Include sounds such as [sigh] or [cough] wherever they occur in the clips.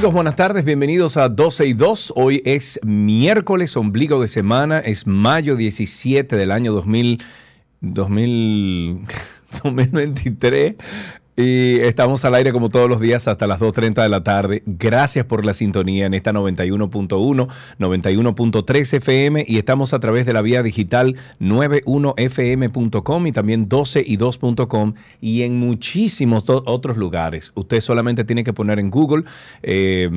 amigos, buenas tardes, bienvenidos a 12 y 2. Hoy es miércoles, ombligo de semana, es mayo 17 del año 2000, 2000, 2023. Y estamos al aire como todos los días hasta las 2.30 de la tarde. Gracias por la sintonía en esta 91.1, 91.3 FM y estamos a través de la vía digital 91fm.com y también 12y2.com y en muchísimos otros lugares. Usted solamente tiene que poner en Google eh,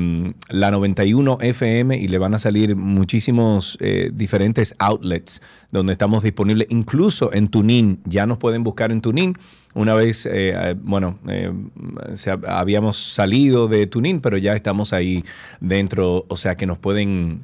la 91 FM y le van a salir muchísimos eh, diferentes outlets donde estamos disponibles, incluso en Tunin. Ya nos pueden buscar en Tunin. Una vez, eh, eh, eh, habíamos salido de Tunin, pero ya estamos ahí dentro, o sea que nos pueden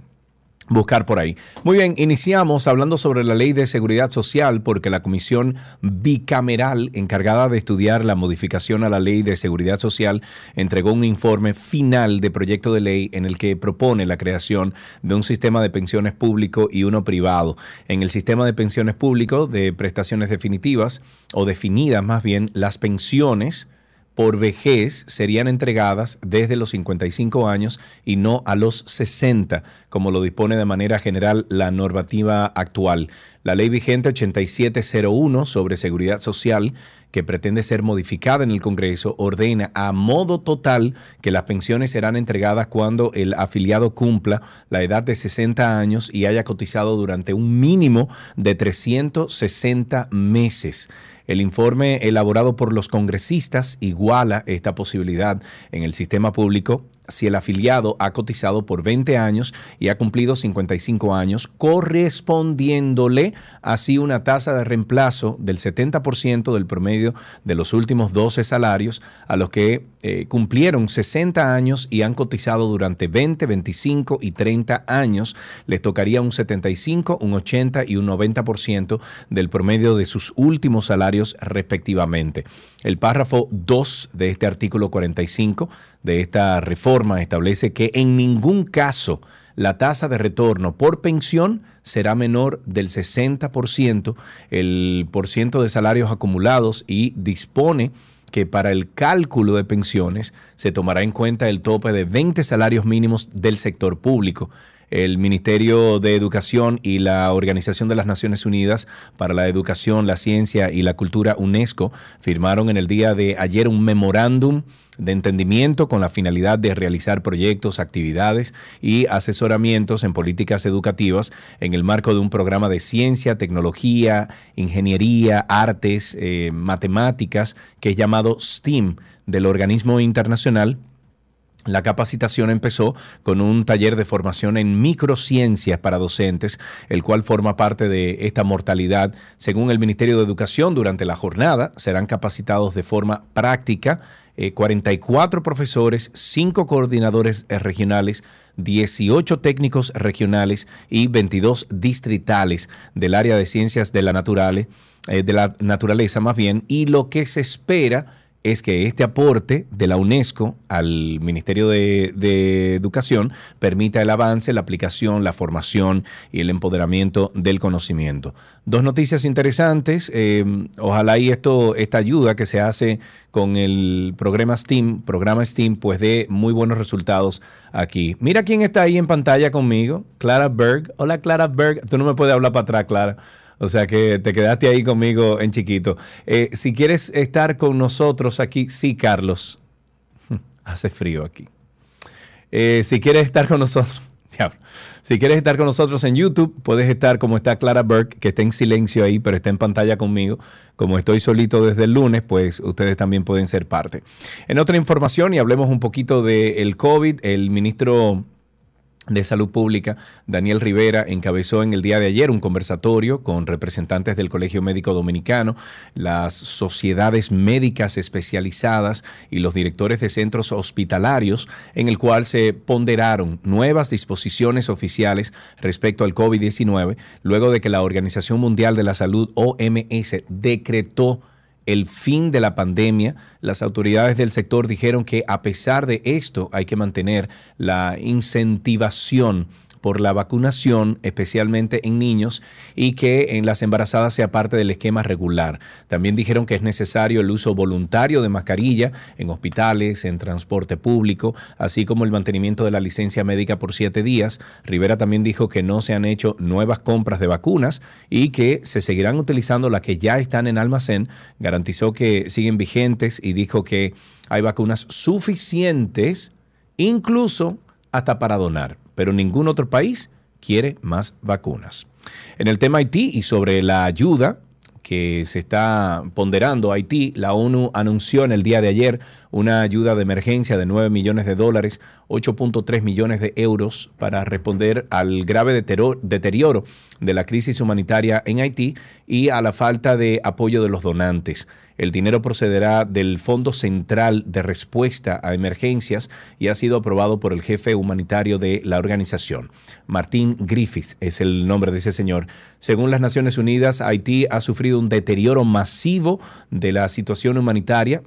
buscar por ahí. Muy bien, iniciamos hablando sobre la ley de seguridad social porque la comisión bicameral encargada de estudiar la modificación a la ley de seguridad social entregó un informe final de proyecto de ley en el que propone la creación de un sistema de pensiones público y uno privado. En el sistema de pensiones público de prestaciones definitivas o definidas más bien las pensiones por vejez serían entregadas desde los 55 años y no a los 60, como lo dispone de manera general la normativa actual. La ley vigente 8701 sobre seguridad social, que pretende ser modificada en el Congreso, ordena a modo total que las pensiones serán entregadas cuando el afiliado cumpla la edad de 60 años y haya cotizado durante un mínimo de 360 meses. El informe elaborado por los congresistas iguala esta posibilidad en el sistema público si el afiliado ha cotizado por 20 años y ha cumplido 55 años, correspondiéndole así una tasa de reemplazo del 70% del promedio de los últimos 12 salarios a los que eh, cumplieron 60 años y han cotizado durante 20, 25 y 30 años, les tocaría un 75, un 80 y un 90% del promedio de sus últimos salarios respectivamente. El párrafo 2 de este artículo 45 de esta reforma establece que en ningún caso la tasa de retorno por pensión será menor del 60%, el por ciento de salarios acumulados y dispone que para el cálculo de pensiones se tomará en cuenta el tope de 20 salarios mínimos del sector público. El Ministerio de Educación y la Organización de las Naciones Unidas para la Educación, la Ciencia y la Cultura, UNESCO, firmaron en el día de ayer un memorándum de entendimiento con la finalidad de realizar proyectos, actividades y asesoramientos en políticas educativas en el marco de un programa de ciencia, tecnología, ingeniería, artes, eh, matemáticas, que es llamado STEAM del organismo internacional la capacitación empezó con un taller de formación en microciencias para docentes, el cual forma parte de esta mortalidad. Según el Ministerio de Educación, durante la jornada serán capacitados de forma práctica eh, 44 profesores, 5 coordinadores eh, regionales, 18 técnicos regionales y 22 distritales del área de ciencias de la, naturale- eh, de la naturaleza, más bien, y lo que se espera es que este aporte de la UNESCO al Ministerio de, Educación permita el avance, la aplicación, la formación y el empoderamiento del conocimiento. Dos noticias interesantes. eh, ojalá y esto, esta ayuda que se hace con el programa STEAM, programa STEAM, pues dé muy buenos resultados aquí. Mira quién está ahí en pantalla conmigo, Clara Berg. Hola Clara Berg. Tú no me puedes hablar para atrás, Clara. O sea que te quedaste ahí conmigo en chiquito. Eh, si quieres estar con nosotros aquí, sí, Carlos. [laughs] Hace frío aquí. Eh, si quieres estar con nosotros, [laughs] diablo. Si quieres estar con nosotros en YouTube, puedes estar como está Clara Burke, que está en silencio ahí, pero está en pantalla conmigo. Como estoy solito desde el lunes, pues ustedes también pueden ser parte. En otra información, y hablemos un poquito del COVID, el ministro de Salud Pública, Daniel Rivera, encabezó en el día de ayer un conversatorio con representantes del Colegio Médico Dominicano, las sociedades médicas especializadas y los directores de centros hospitalarios, en el cual se ponderaron nuevas disposiciones oficiales respecto al COVID-19, luego de que la Organización Mundial de la Salud, OMS, decretó el fin de la pandemia, las autoridades del sector dijeron que a pesar de esto hay que mantener la incentivación por la vacunación, especialmente en niños, y que en las embarazadas sea parte del esquema regular. También dijeron que es necesario el uso voluntario de mascarilla en hospitales, en transporte público, así como el mantenimiento de la licencia médica por siete días. Rivera también dijo que no se han hecho nuevas compras de vacunas y que se seguirán utilizando las que ya están en almacén. Garantizó que siguen vigentes y dijo que hay vacunas suficientes, incluso hasta para donar pero ningún otro país quiere más vacunas. En el tema Haití y sobre la ayuda que se está ponderando Haití, la ONU anunció en el día de ayer una ayuda de emergencia de 9 millones de dólares, 8.3 millones de euros para responder al grave deterioro de la crisis humanitaria en Haití y a la falta de apoyo de los donantes. El dinero procederá del Fondo Central de Respuesta a Emergencias y ha sido aprobado por el jefe humanitario de la organización. Martín Griffiths es el nombre de ese señor. Según las Naciones Unidas, Haití ha sufrido un deterioro masivo de la situación humanitaria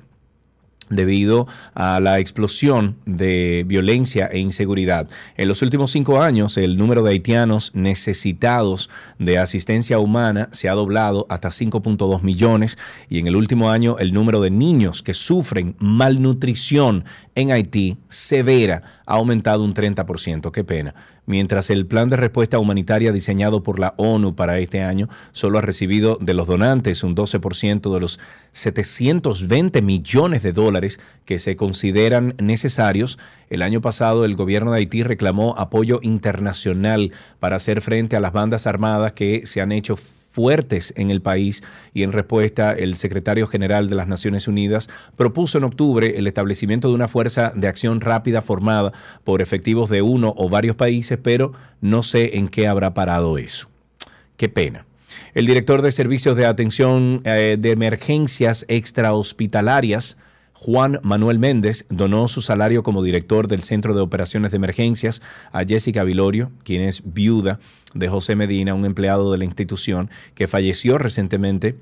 debido a la explosión de violencia e inseguridad. En los últimos cinco años, el número de haitianos necesitados de asistencia humana se ha doblado hasta 5.2 millones y en el último año el número de niños que sufren malnutrición en Haití severa ha aumentado un 30%. Qué pena mientras el plan de respuesta humanitaria diseñado por la ONU para este año solo ha recibido de los donantes un 12% de los 720 millones de dólares que se consideran necesarios. El año pasado el gobierno de Haití reclamó apoyo internacional para hacer frente a las bandas armadas que se han hecho fuertes en el país y en respuesta el secretario general de las Naciones Unidas propuso en octubre el establecimiento de una fuerza de acción rápida formada por efectivos de uno o varios países, pero no sé en qué habrá parado eso. Qué pena. El director de Servicios de Atención eh, de Emergencias Extrahospitalarias, Juan Manuel Méndez donó su salario como director del Centro de Operaciones de Emergencias a Jessica Vilorio, quien es viuda de José Medina, un empleado de la institución que falleció recientemente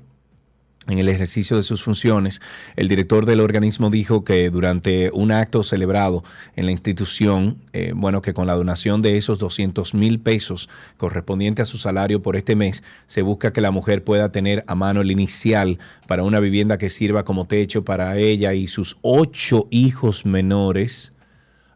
en el ejercicio de sus funciones, el director del organismo dijo que durante un acto celebrado en la institución, eh, bueno, que con la donación de esos 200 mil pesos correspondiente a su salario por este mes, se busca que la mujer pueda tener a mano el inicial para una vivienda que sirva como techo para ella y sus ocho hijos menores.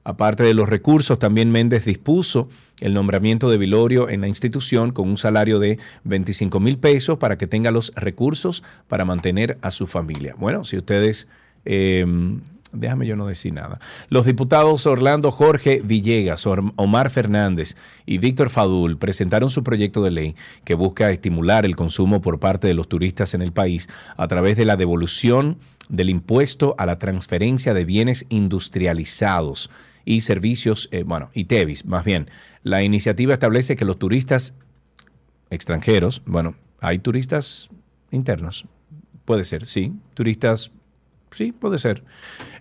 Aparte de los recursos, también Méndez dispuso el nombramiento de Vilorio en la institución con un salario de 25 mil pesos para que tenga los recursos para mantener a su familia. Bueno, si ustedes... Em, déjame yo no decir nada. Los diputados Orlando Jorge Villegas, Omar Fernández y Víctor Fadul presentaron su proyecto de ley que busca estimular el consumo por parte de los turistas en el país a través de la devolución del impuesto a la transferencia de bienes industrializados y servicios, eh, bueno, y TEVIS, más bien. La iniciativa establece que los turistas extranjeros, bueno, hay turistas internos, puede ser, sí, turistas, sí, puede ser,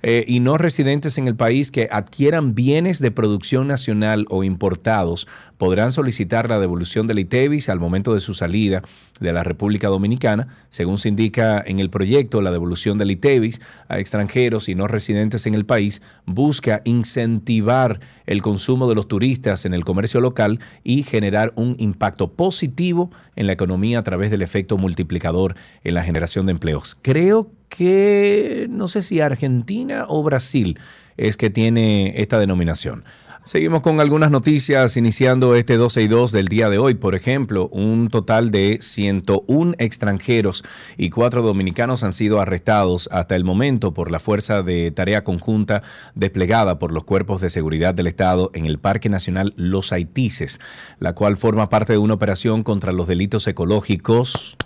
eh, y no residentes en el país que adquieran bienes de producción nacional o importados podrán solicitar la devolución del ITEVIS al momento de su salida de la República Dominicana. Según se indica en el proyecto, la devolución del ITEVIS a extranjeros y no residentes en el país busca incentivar el consumo de los turistas en el comercio local y generar un impacto positivo en la economía a través del efecto multiplicador en la generación de empleos. Creo que, no sé si Argentina o Brasil es que tiene esta denominación. Seguimos con algunas noticias iniciando este 12 y 2 del día de hoy. Por ejemplo, un total de 101 extranjeros y cuatro dominicanos han sido arrestados hasta el momento por la Fuerza de Tarea Conjunta desplegada por los cuerpos de seguridad del Estado en el Parque Nacional Los Haitises, la cual forma parte de una operación contra los delitos ecológicos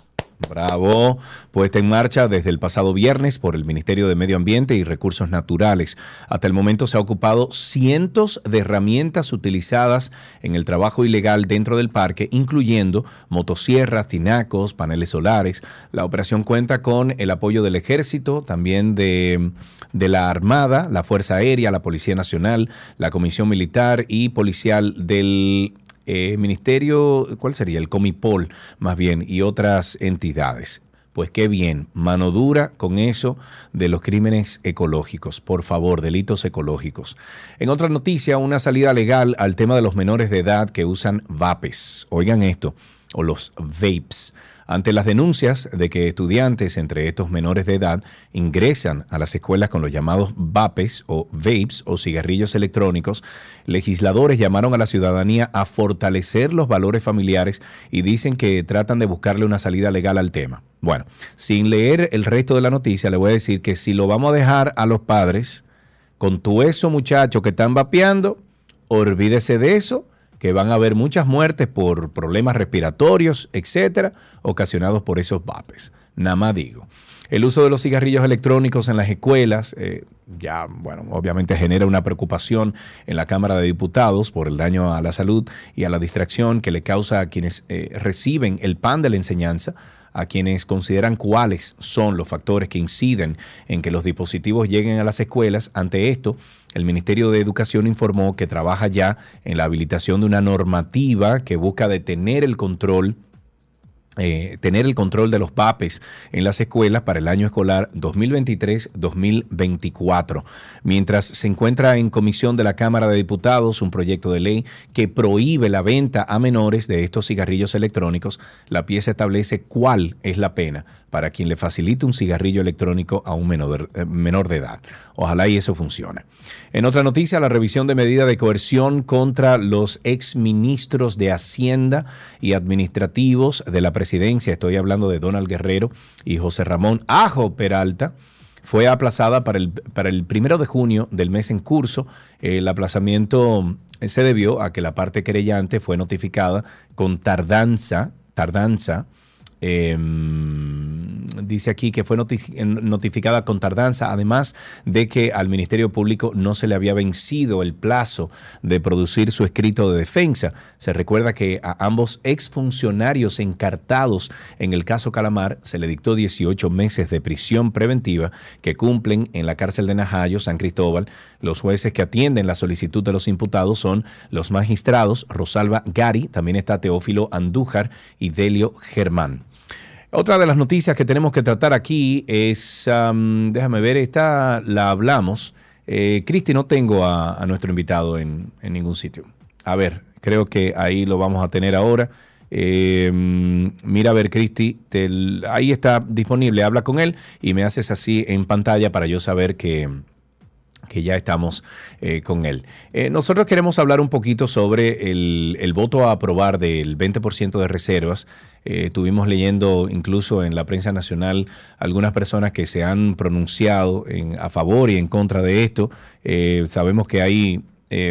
Bravo, puesta en marcha desde el pasado viernes por el Ministerio de Medio Ambiente y Recursos Naturales. Hasta el momento se ha ocupado cientos de herramientas utilizadas en el trabajo ilegal dentro del parque, incluyendo motosierras, tinacos, paneles solares. La operación cuenta con el apoyo del Ejército, también de, de la Armada, la Fuerza Aérea, la Policía Nacional, la Comisión Militar y Policial del eh, ministerio, ¿cuál sería? El Comipol, más bien, y otras entidades. Pues qué bien, mano dura con eso de los crímenes ecológicos, por favor, delitos ecológicos. En otra noticia, una salida legal al tema de los menores de edad que usan vapes. Oigan esto, o los vapes ante las denuncias de que estudiantes entre estos menores de edad ingresan a las escuelas con los llamados VAPES o vapes o cigarrillos electrónicos, legisladores llamaron a la ciudadanía a fortalecer los valores familiares y dicen que tratan de buscarle una salida legal al tema. Bueno, sin leer el resto de la noticia, le voy a decir que si lo vamos a dejar a los padres con tu eso muchachos que están vapeando, olvídese de eso que van a haber muchas muertes por problemas respiratorios, etcétera, ocasionados por esos vapes. Nada más digo. El uso de los cigarrillos electrónicos en las escuelas eh, ya, bueno, obviamente genera una preocupación en la Cámara de Diputados por el daño a la salud y a la distracción que le causa a quienes eh, reciben el pan de la enseñanza a quienes consideran cuáles son los factores que inciden en que los dispositivos lleguen a las escuelas. Ante esto, el Ministerio de Educación informó que trabaja ya en la habilitación de una normativa que busca detener el control eh, tener el control de los PAPES en las escuelas para el año escolar 2023-2024. Mientras se encuentra en comisión de la Cámara de Diputados un proyecto de ley que prohíbe la venta a menores de estos cigarrillos electrónicos, la pieza establece cuál es la pena para quien le facilite un cigarrillo electrónico a un menor, eh, menor de edad. Ojalá y eso funcione. En otra noticia, la revisión de medida de coerción contra los exministros de Hacienda y administrativos de la presidencia, estoy hablando de Donald Guerrero y José Ramón Ajo Peralta, fue aplazada para el, para el primero de junio del mes en curso. El aplazamiento se debió a que la parte querellante fue notificada con tardanza, tardanza Em, dice aquí que fue notificada con tardanza, además de que al Ministerio Público no se le había vencido el plazo de producir su escrito de defensa. Se recuerda que a ambos exfuncionarios encartados en el caso Calamar se le dictó 18 meses de prisión preventiva que cumplen en la cárcel de Najayo, San Cristóbal. Los jueces que atienden la solicitud de los imputados son los magistrados Rosalba Gari, también está Teófilo Andújar y Delio Germán. Otra de las noticias que tenemos que tratar aquí es, déjame ver, esta la hablamos. Eh, Cristi, no tengo a, nuestro invitado en, ningún sitio. A ver, creo que ahí lo vamos a tener ahora. Em, mira a ver, Cristi, ahí está disponible, habla con él y me haces así en pantalla para yo saber que, que ya estamos eh, con él. Eh, nosotros queremos hablar un poquito sobre el, voto a aprobar del 20% de reservas. Eh, estuvimos leyendo incluso en la prensa nacional algunas personas que se han pronunciado en, a favor y en contra de esto. sabemos que hay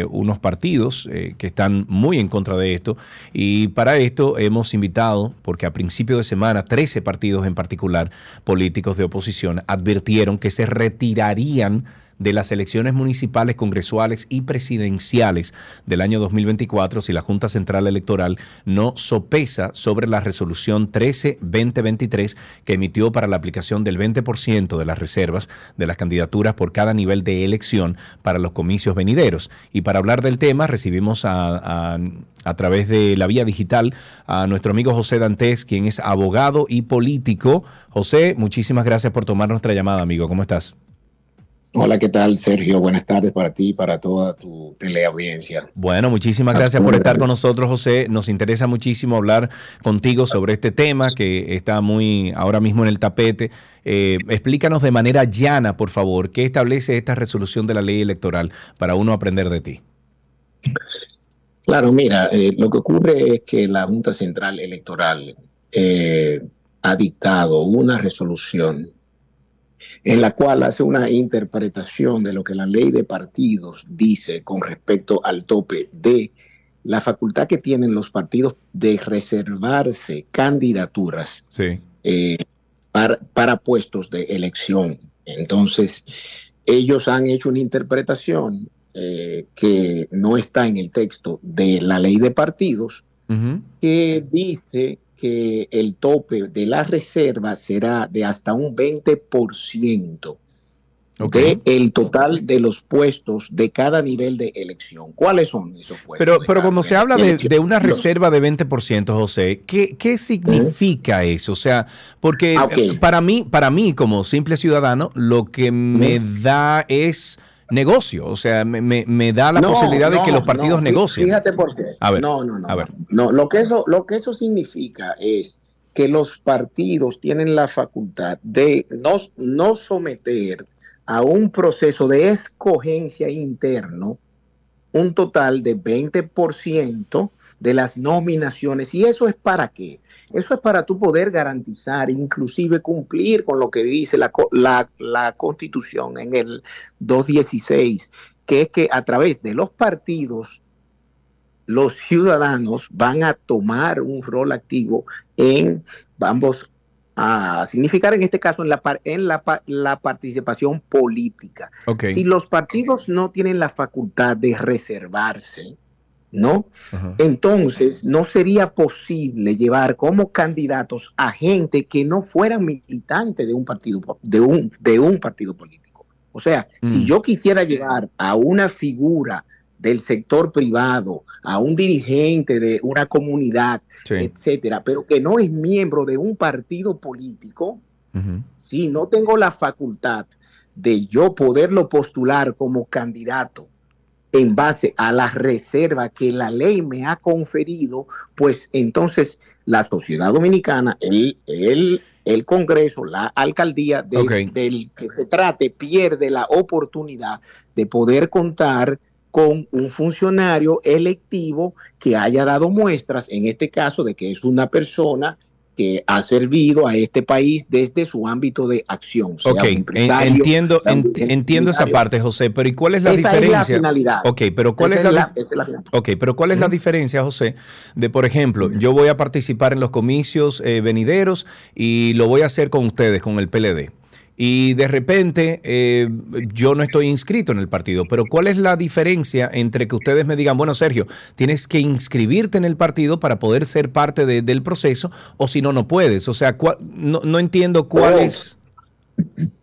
unos partidos que están muy en contra de esto. Y para esto hemos invitado, porque a principio de semana 13 partidos en particular, políticos de oposición, advirtieron que se retirarían de las elecciones municipales, congresuales y presidenciales del año 2024 si la Junta Central Electoral no sopesa sobre la resolución 13-2023 que emitió para la aplicación del 20% de las reservas de las candidaturas por cada nivel de elección para los comicios venideros. Y para hablar del tema recibimos a, a, través de la vía digital a nuestro amigo José Dantes, quien es abogado y político. José, muchísimas gracias por tomar nuestra llamada, amigo. ¿Cómo estás? Hola, ¿qué tal, Sergio? Buenas tardes para ti y para toda tu teleaudiencia. Bueno, muchísimas gracias por estar con nosotros, José. Nos interesa muchísimo hablar contigo sobre este tema que está muy ahora mismo en el tapete. Eh, explícanos de manera llana, por favor, qué establece esta resolución de la ley electoral para uno aprender de ti. Claro, mira, eh, lo que ocurre es que la Junta Central Electoral eh, ha dictado una resolución en la cual hace una interpretación de lo que la ley de partidos dice con respecto al tope de la facultad que tienen los partidos de reservarse candidaturas eh, para, puestos de elección. Entonces, ellos han hecho una interpretación eh, que no está en el texto de la ley de partidos, que dice que el tope de la reserva será de hasta un 20% Okay. el total de los puestos de cada nivel de elección. ¿Cuáles son esos puestos? Pero, pero cuando se habla de, una reserva de 20%, José, ¿qué, qué significa eso? O sea, porque ah, para, mí, para mí, como simple ciudadano, lo que me da es negocio, o sea, me, da la posibilidad de que los partidos negocien. Fíjate por qué. A ver, no, no, no. A ver. No, lo que eso, lo que eso significa es que los partidos tienen la facultad de no, no someter a un proceso de escogencia interno un total de 20% de las nominaciones. ¿Y eso es para qué? Eso es para tú poder garantizar, inclusive cumplir con lo que dice la, la, Constitución en el 216, que es que a través de los partidos los ciudadanos van a tomar un rol activo en, vamos a significar en este caso en la, en la, la participación política. Si los partidos no tienen la facultad de reservarse, ¿no? Entonces no sería posible llevar como candidatos a gente que no fueran militantes de un partido, de un, de un partido político. O sea, si mm. yo quisiera llevar a una figura del sector privado, a un dirigente de una comunidad, etcétera, pero que no es miembro de un partido político, si no tengo la facultad de yo poderlo postular como candidato en base a la reserva que la ley me ha conferido, pues entonces la sociedad dominicana, el, el, el Congreso, la alcaldía del que se trate, pierde la oportunidad de poder contar con un funcionario electivo que haya dado muestras, en este caso, de que es una persona que ha servido a este país desde su ámbito de acción. Sea ok, entiendo, entiendo esa parte, José, pero ¿y cuál es la diferencia? Es la finalidad. Ok, pero ¿cuál es, la, pero ¿cuál es la diferencia, José? De, por ejemplo, yo voy a participar en los comicios eh, venideros y lo voy a hacer con ustedes, con el PLD y de repente eh, yo no estoy inscrito en el partido. Pero ¿cuál es la diferencia entre que ustedes me digan, bueno, Sergio, tienes que inscribirte en el partido para poder ser parte del proceso o si no, no puedes? O sea, no, no, entiendo cuál es...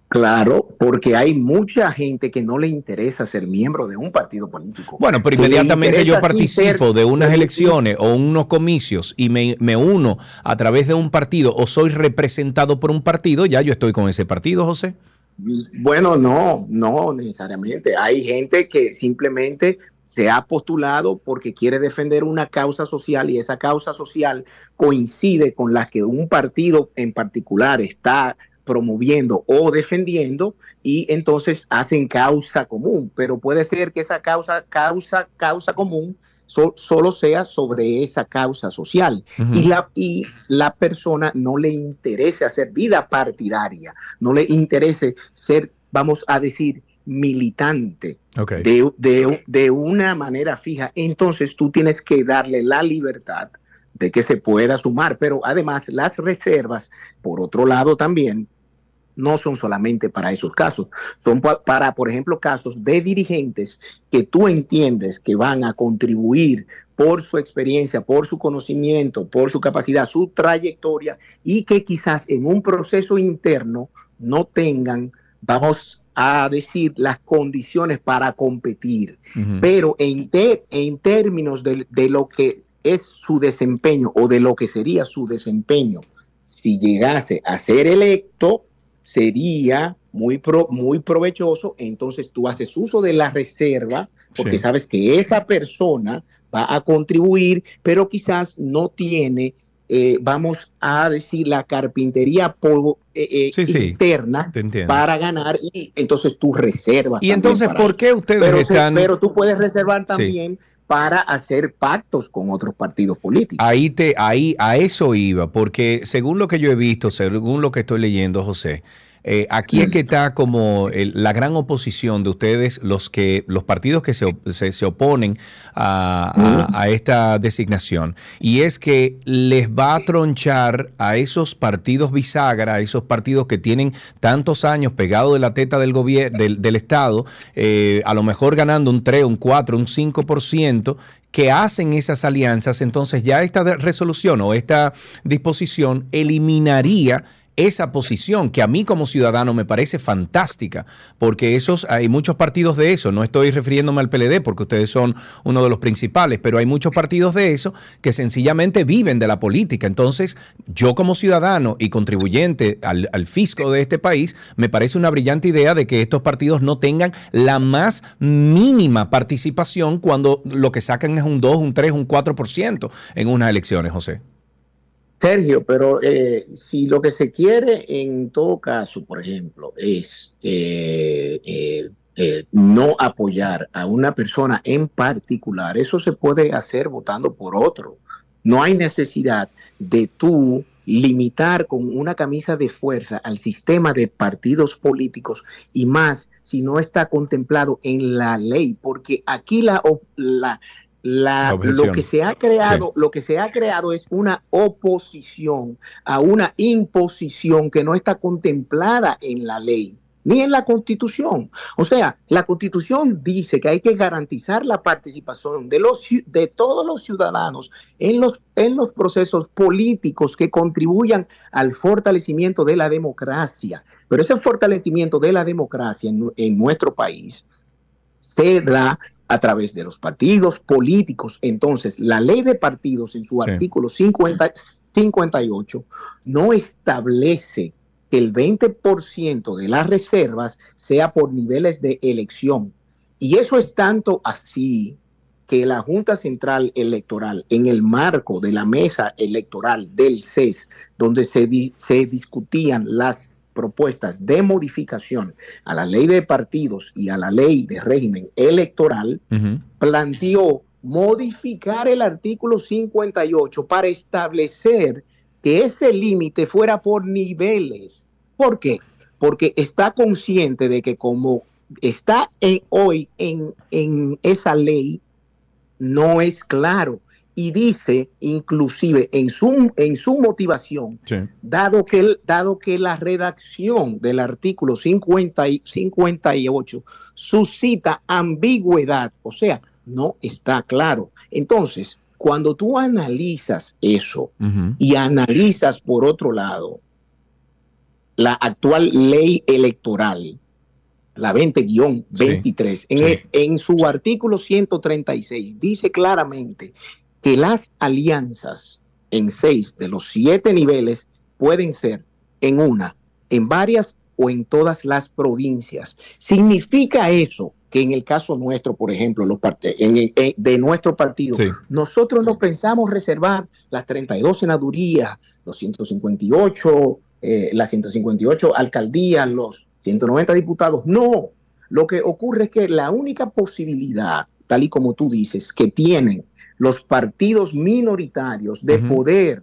Claro, porque hay mucha gente que no le interesa ser miembro de un partido político. Bueno, pero inmediatamente yo participo de unas elecciones o unos comicios y me, me, uno a través de un partido o soy representado por un partido, ya yo estoy con ese partido, José. Bueno, no, no necesariamente. Hay gente que simplemente se ha postulado porque quiere defender una causa social y esa causa social coincide con la que un partido en particular está promoviendo o defendiendo y entonces hacen causa común, pero puede ser que esa causa, causa, causa común solo sea sobre esa causa social. Y, la, y la persona no le interese hacer vida partidaria, no le interese ser, vamos a decir, militante de, de, de una manera fija, entonces tú tienes que darle la libertad de que se pueda sumar, pero además las reservas, por otro lado también, no son solamente para esos casos, son para, por ejemplo, casos de dirigentes que tú entiendes que van a contribuir por su experiencia, por su conocimiento, por su capacidad, su trayectoria y que quizás en un proceso interno no tengan, vamos a decir, las condiciones para competir. Pero en, en términos de, de lo que es su desempeño o de lo que sería su desempeño, si llegase a ser electo, sería muy, muy provechoso, entonces tú haces uso de la reserva porque sabes que esa persona va a contribuir, pero quizás no tiene, eh, vamos a decir, la carpintería eh, eh, interna para ganar y entonces tú reservas. Y entonces, ¿por qué ustedes pero, están... Pero tú puedes reservar también para hacer pactos con otros partidos políticos. Ahí te, ahí a eso iba, porque según lo que yo he visto, según lo que estoy leyendo, José, Eh, aquí es que está como la gran oposición de ustedes, los que los partidos que se, se, oponen a, a, esta designación. Y es que les va a tronchar a esos partidos bisagra, a esos partidos que tienen tantos años pegados de la teta del gobierno, del, del, Estado, eh, a lo mejor ganando un 3, un 4, un 5%, que hacen esas alianzas, entonces ya esta resolución o esta disposición eliminaría esa posición que a mí como ciudadano me parece fantástica, porque esos hay muchos partidos de eso, no estoy refiriéndome al PLD porque ustedes son uno de los principales, pero hay muchos partidos de eso que sencillamente viven de la política. Entonces, yo como ciudadano y contribuyente al, al fisco de este país, me parece una brillante idea de que estos partidos no tengan la más mínima participación cuando lo que sacan es un 2, un 3, un 4% en unas elecciones, José. Sergio, pero eh, si lo que se quiere en todo caso, por ejemplo, es eh, eh, no apoyar a una persona en particular, eso se puede hacer votando por otro. No hay necesidad de tú limitar con una camisa de fuerza al sistema de partidos políticos y más si no está contemplado en la ley, porque aquí la, la, lo que se ha creado, lo que se ha creado es una oposición a una imposición que no está contemplada en la ley ni en la constitución. O sea, la constitución dice que hay que garantizar la participación de, los, de todos los ciudadanos en los, en los procesos políticos que contribuyan al fortalecimiento de la democracia. Pero ese fortalecimiento de la democracia en, en nuestro país se da a través de los partidos políticos. Entonces, la ley de partidos en su artículo 50, 58 no establece que el 20% de las reservas sea por niveles de elección. Y eso es tanto así que la Junta Central Electoral, en el marco de la mesa electoral del CES, donde se, se discutían las propuestas de modificación a la ley de partidos y a la ley de régimen electoral, planteó modificar el artículo 58 para establecer que ese límite fuera por niveles. ¿Por qué? Porque está consciente de que como está en, hoy en, en esa ley, no es claro y dice inclusive en su, en su motivación, dado, que, dado que la redacción del artículo 50 y 58 suscita ambigüedad, o sea, no está claro. Entonces, cuando tú analizas eso y analizas por otro lado la actual ley electoral, la 20-23, en, en su artículo 136 dice claramente que las alianzas en seis de los siete niveles pueden ser en una, en varias o en todas las provincias. ¿Significa eso que en el caso nuestro, por ejemplo, los en, de nuestro partido, nosotros no pensamos reservar las 32 senadurías, los 158, eh, las 158 alcaldías, los 190 diputados? No. Lo que ocurre es que la única posibilidad, tal y como tú dices, que tienen los partidos minoritarios de poder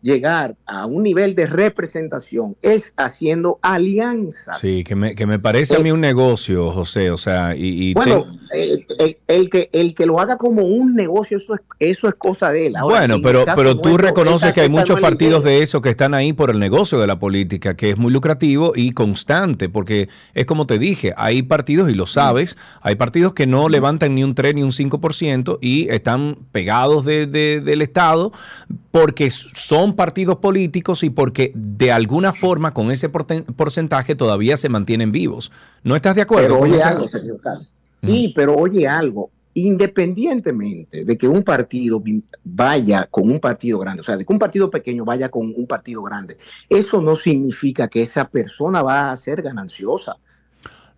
llegar a un nivel de representación es haciendo alianzas. Sí, que me, que me parece a mí eh, un negocio, José, o sea, y... bueno, eh, el, que, el que lo haga como un negocio, eso es, eso es cosa de él. bueno, pero, pero tú reconoces que hay muchos partidos de eso que están ahí por el negocio de la política, que es muy lucrativo y constante, porque es como te dije, hay partidos, y lo sabes, hay partidos que no levantan ni un 3 ni un 5% y están pegados de, del Estado porque son partidos políticos y porque de alguna forma con ese porcentaje todavía se mantienen vivos. ¿No estás de acuerdo? Pero oye algo, Sí, pero oye algo. Independientemente de que un partido vaya con un partido grande, o sea, de que un partido pequeño vaya con un partido grande, eso no significa que esa persona va a ser gananciosa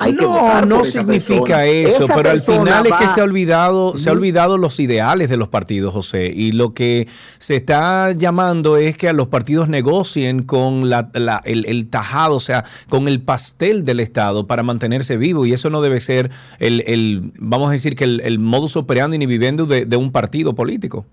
no, no significa eso, pero al final es que se ha olvidado, se ha olvidado los ideales de los partidos, José, y lo que se está llamando es que a los partidos negocien con la, el, tajado, o sea, con el pastel del Estado para mantenerse vivo, y eso no debe ser el, vamos a decir que el, modus operandi ni viviendo de, de un partido político.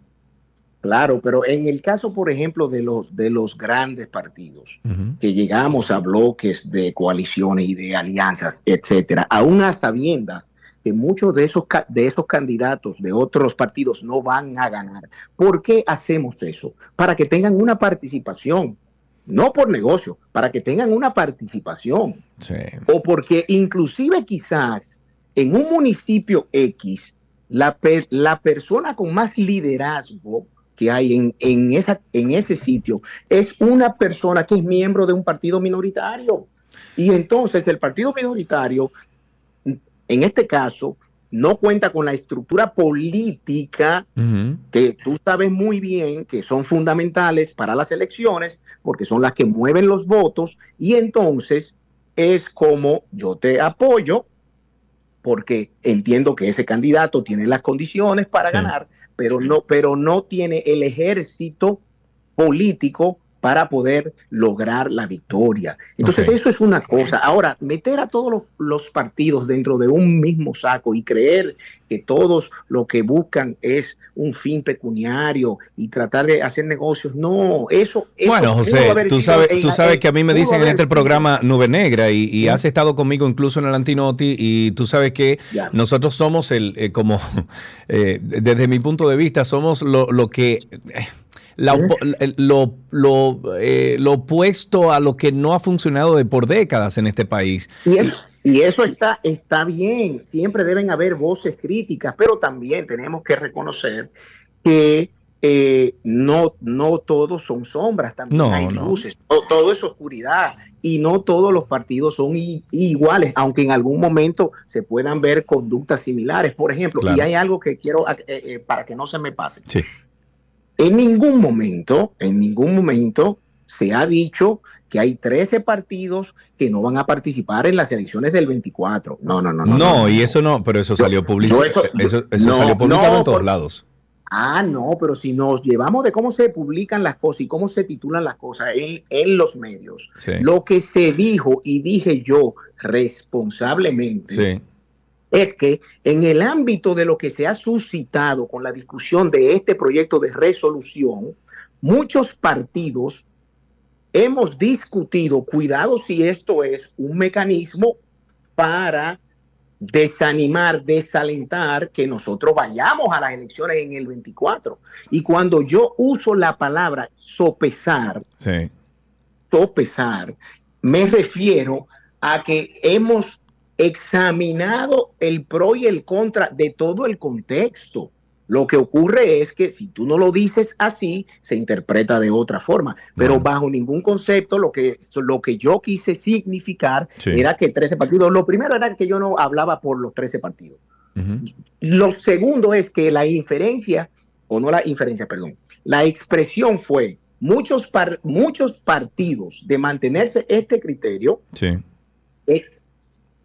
Claro, pero en el caso, por ejemplo, de los, de los grandes partidos, que llegamos a bloques de coaliciones y de alianzas, etcétera, aún a sabiendas que muchos de esos, de esos candidatos de otros partidos no van a ganar. ¿Por qué hacemos eso? Para que tengan una participación, no por negocio, para que tengan una participación. O porque inclusive quizás en un municipio X, la, la persona con más liderazgo que hay en, en, esa, en ese sitio. Es una persona que es miembro de un partido minoritario. Y entonces el partido minoritario, en este caso, no cuenta con la estructura política que tú sabes muy bien que son fundamentales para las elecciones, porque son las que mueven los votos, y entonces es como yo te apoyo, porque entiendo que ese candidato tiene las condiciones para ganar, pero no, pero no tiene el ejército político para poder lograr la victoria. Entonces eso es una cosa. Ahora, meter a todos los, partidos dentro de un mismo saco y creer que todos lo que buscan es un fin pecuniario y tratar de hacer negocios, no, eso... bueno, José, tú sabes, tú sabes que a mí me dicen en este programa Nube Negra y, has estado conmigo incluso en el Antinoti y tú sabes que nosotros somos el, eh, como, [laughs] eh, desde mi punto de vista, somos lo, lo que lo, eh, lo, opuesto a lo que no ha funcionado de por décadas en este país. Y eso, está, está bien, siempre deben haber voces críticas, pero también tenemos que reconocer que eh, no, no todos son sombras, también hay luces, todo, es oscuridad y no todos los partidos son iguales, aunque en algún momento se puedan ver conductas similares. Por ejemplo, y hay algo que quiero eh, para que no se me pase. Sí. En ningún momento, en ningún momento se ha dicho que hay 13 partidos que no van a participar en las elecciones del 24. No, no, no. No, no, y eso no, pero eso salió publicado. Eso, salió publicado en todos lados. Ah, no, pero si nos llevamos de cómo se publican las cosas y cómo se titulan las cosas en, en los medios, lo que se dijo y dije yo responsablemente sí es que en el ámbito de lo que se ha suscitado con la discusión de este proyecto de resolución, muchos partidos hemos discutido, cuidado si esto es un mecanismo para desanimar, desalentar que nosotros vayamos a las elecciones en el 24. Y cuando yo uso la palabra sopesar, sopesar, me refiero a que hemos examinado el pro y el contra de todo el contexto. Lo que ocurre es que si tú no lo dices así, se interpreta de otra forma. Pero bajo ningún concepto, lo que, lo que yo quise significar era que 13 partidos, lo primero era que yo no hablaba por los 13 partidos. Lo segundo es que la inferencia, o no la inferencia, perdón, la expresión fue muchos, muchos partidos de mantenerse este criterio. Sí. Eh,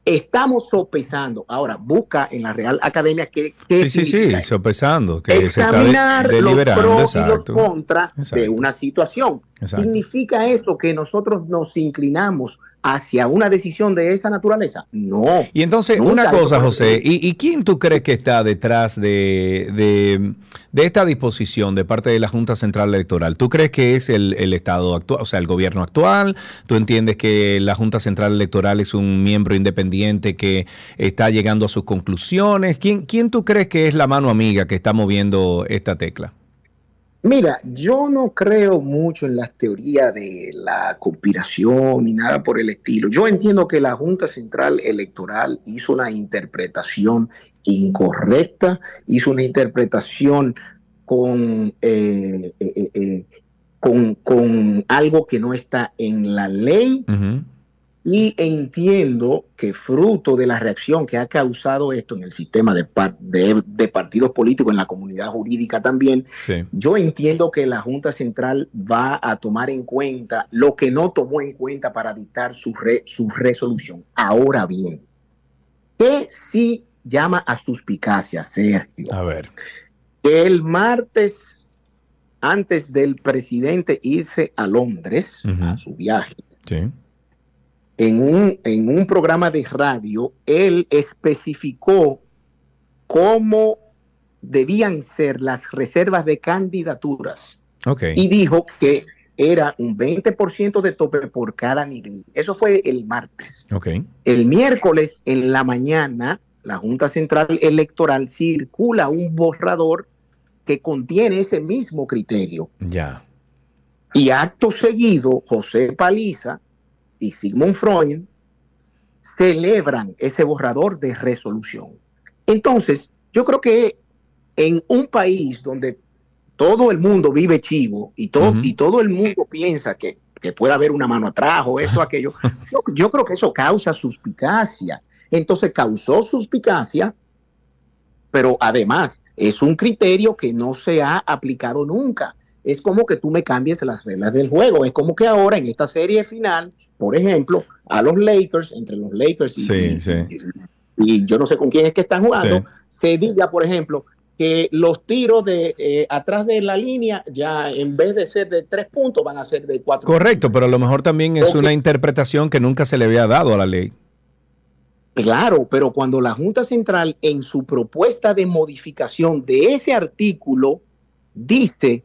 Estamos sopesando. Ahora, busca en la Real Academia que sí, sí, sí, sopesando. Que Examinar los pros y los contras de una situación. ¿Significa eso que nosotros nos inclinamos hacia una decisión de esa naturaleza? No. Y entonces, una cosa, José, ¿y, quién tú crees que está detrás de, esta disposición de parte de la Junta Central Electoral? ¿Tú crees que es el, Estado actual, o sea, el gobierno actual? ¿Tú entiendes que la Junta Central Electoral es un miembro independiente que está llegando a sus conclusiones? ¿Quién, quién tú crees que es la mano amiga que está moviendo esta tecla? Mira, yo no creo mucho en las teorías de la conspiración ni nada por el estilo. Yo entiendo que la Junta Central Electoral hizo una interpretación incorrecta, hizo una interpretación con, eh, eh, eh, con, con, algo que no está en la ley. Y entiendo que fruto de la reacción que ha causado esto en el sistema de, de, partidos políticos, en la comunidad jurídica también, yo entiendo que la Junta Central va a tomar en cuenta lo que no tomó en cuenta para dictar su, su resolución. Ahora bien, ¿qué sí llama a suspicacia, Sergio? A ver. El martes, antes del presidente irse a Londres, a su viaje, sí en un, en un programa de radio, él especificó cómo debían ser las reservas de candidaturas. Okay. Y dijo que era un 20% de tope por cada nivel. Eso fue el martes. Okay. El miércoles en la mañana, la Junta Central Electoral circula un borrador que contiene ese mismo criterio. Ya. Y acto seguido, José Paliza y Sigmund Freud celebran ese borrador de resolución. Entonces, yo creo que en un país donde todo el mundo vive chivo y todo, y todo el mundo piensa que, que, puede haber una mano atrás o esto, [laughs] aquello, yo, yo creo que eso causa suspicacia. Entonces causó suspicacia, pero además es un criterio que no se ha aplicado nunca. Es como que tú me cambies las reglas del juego. Es como que ahora en esta serie final, por ejemplo, a los Lakers, entre los Lakers y, sí, y, sí. y, y yo no sé con quién es que están jugando, Sí. se diga, por ejemplo, que los tiros de eh, atrás de la línea ya en vez de ser de tres puntos van a ser de cuatro. Correcto, pero a lo mejor también es una interpretación que nunca se le había dado a la ley. Claro, pero cuando la Junta Central en su propuesta de modificación de ese artículo dice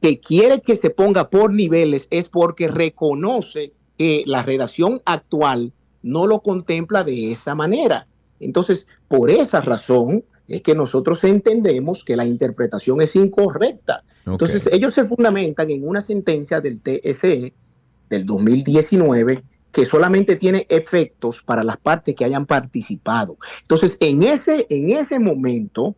que quiere que se ponga por niveles es porque reconoce que la redacción actual no lo contempla de esa manera. Entonces, por esa razón es que nosotros entendemos que la interpretación es incorrecta. Entonces, ellos se fundamentan en una sentencia del TSE del 2019 que solamente tiene efectos para las partes que hayan participado. Entonces, en ese, en ese momento,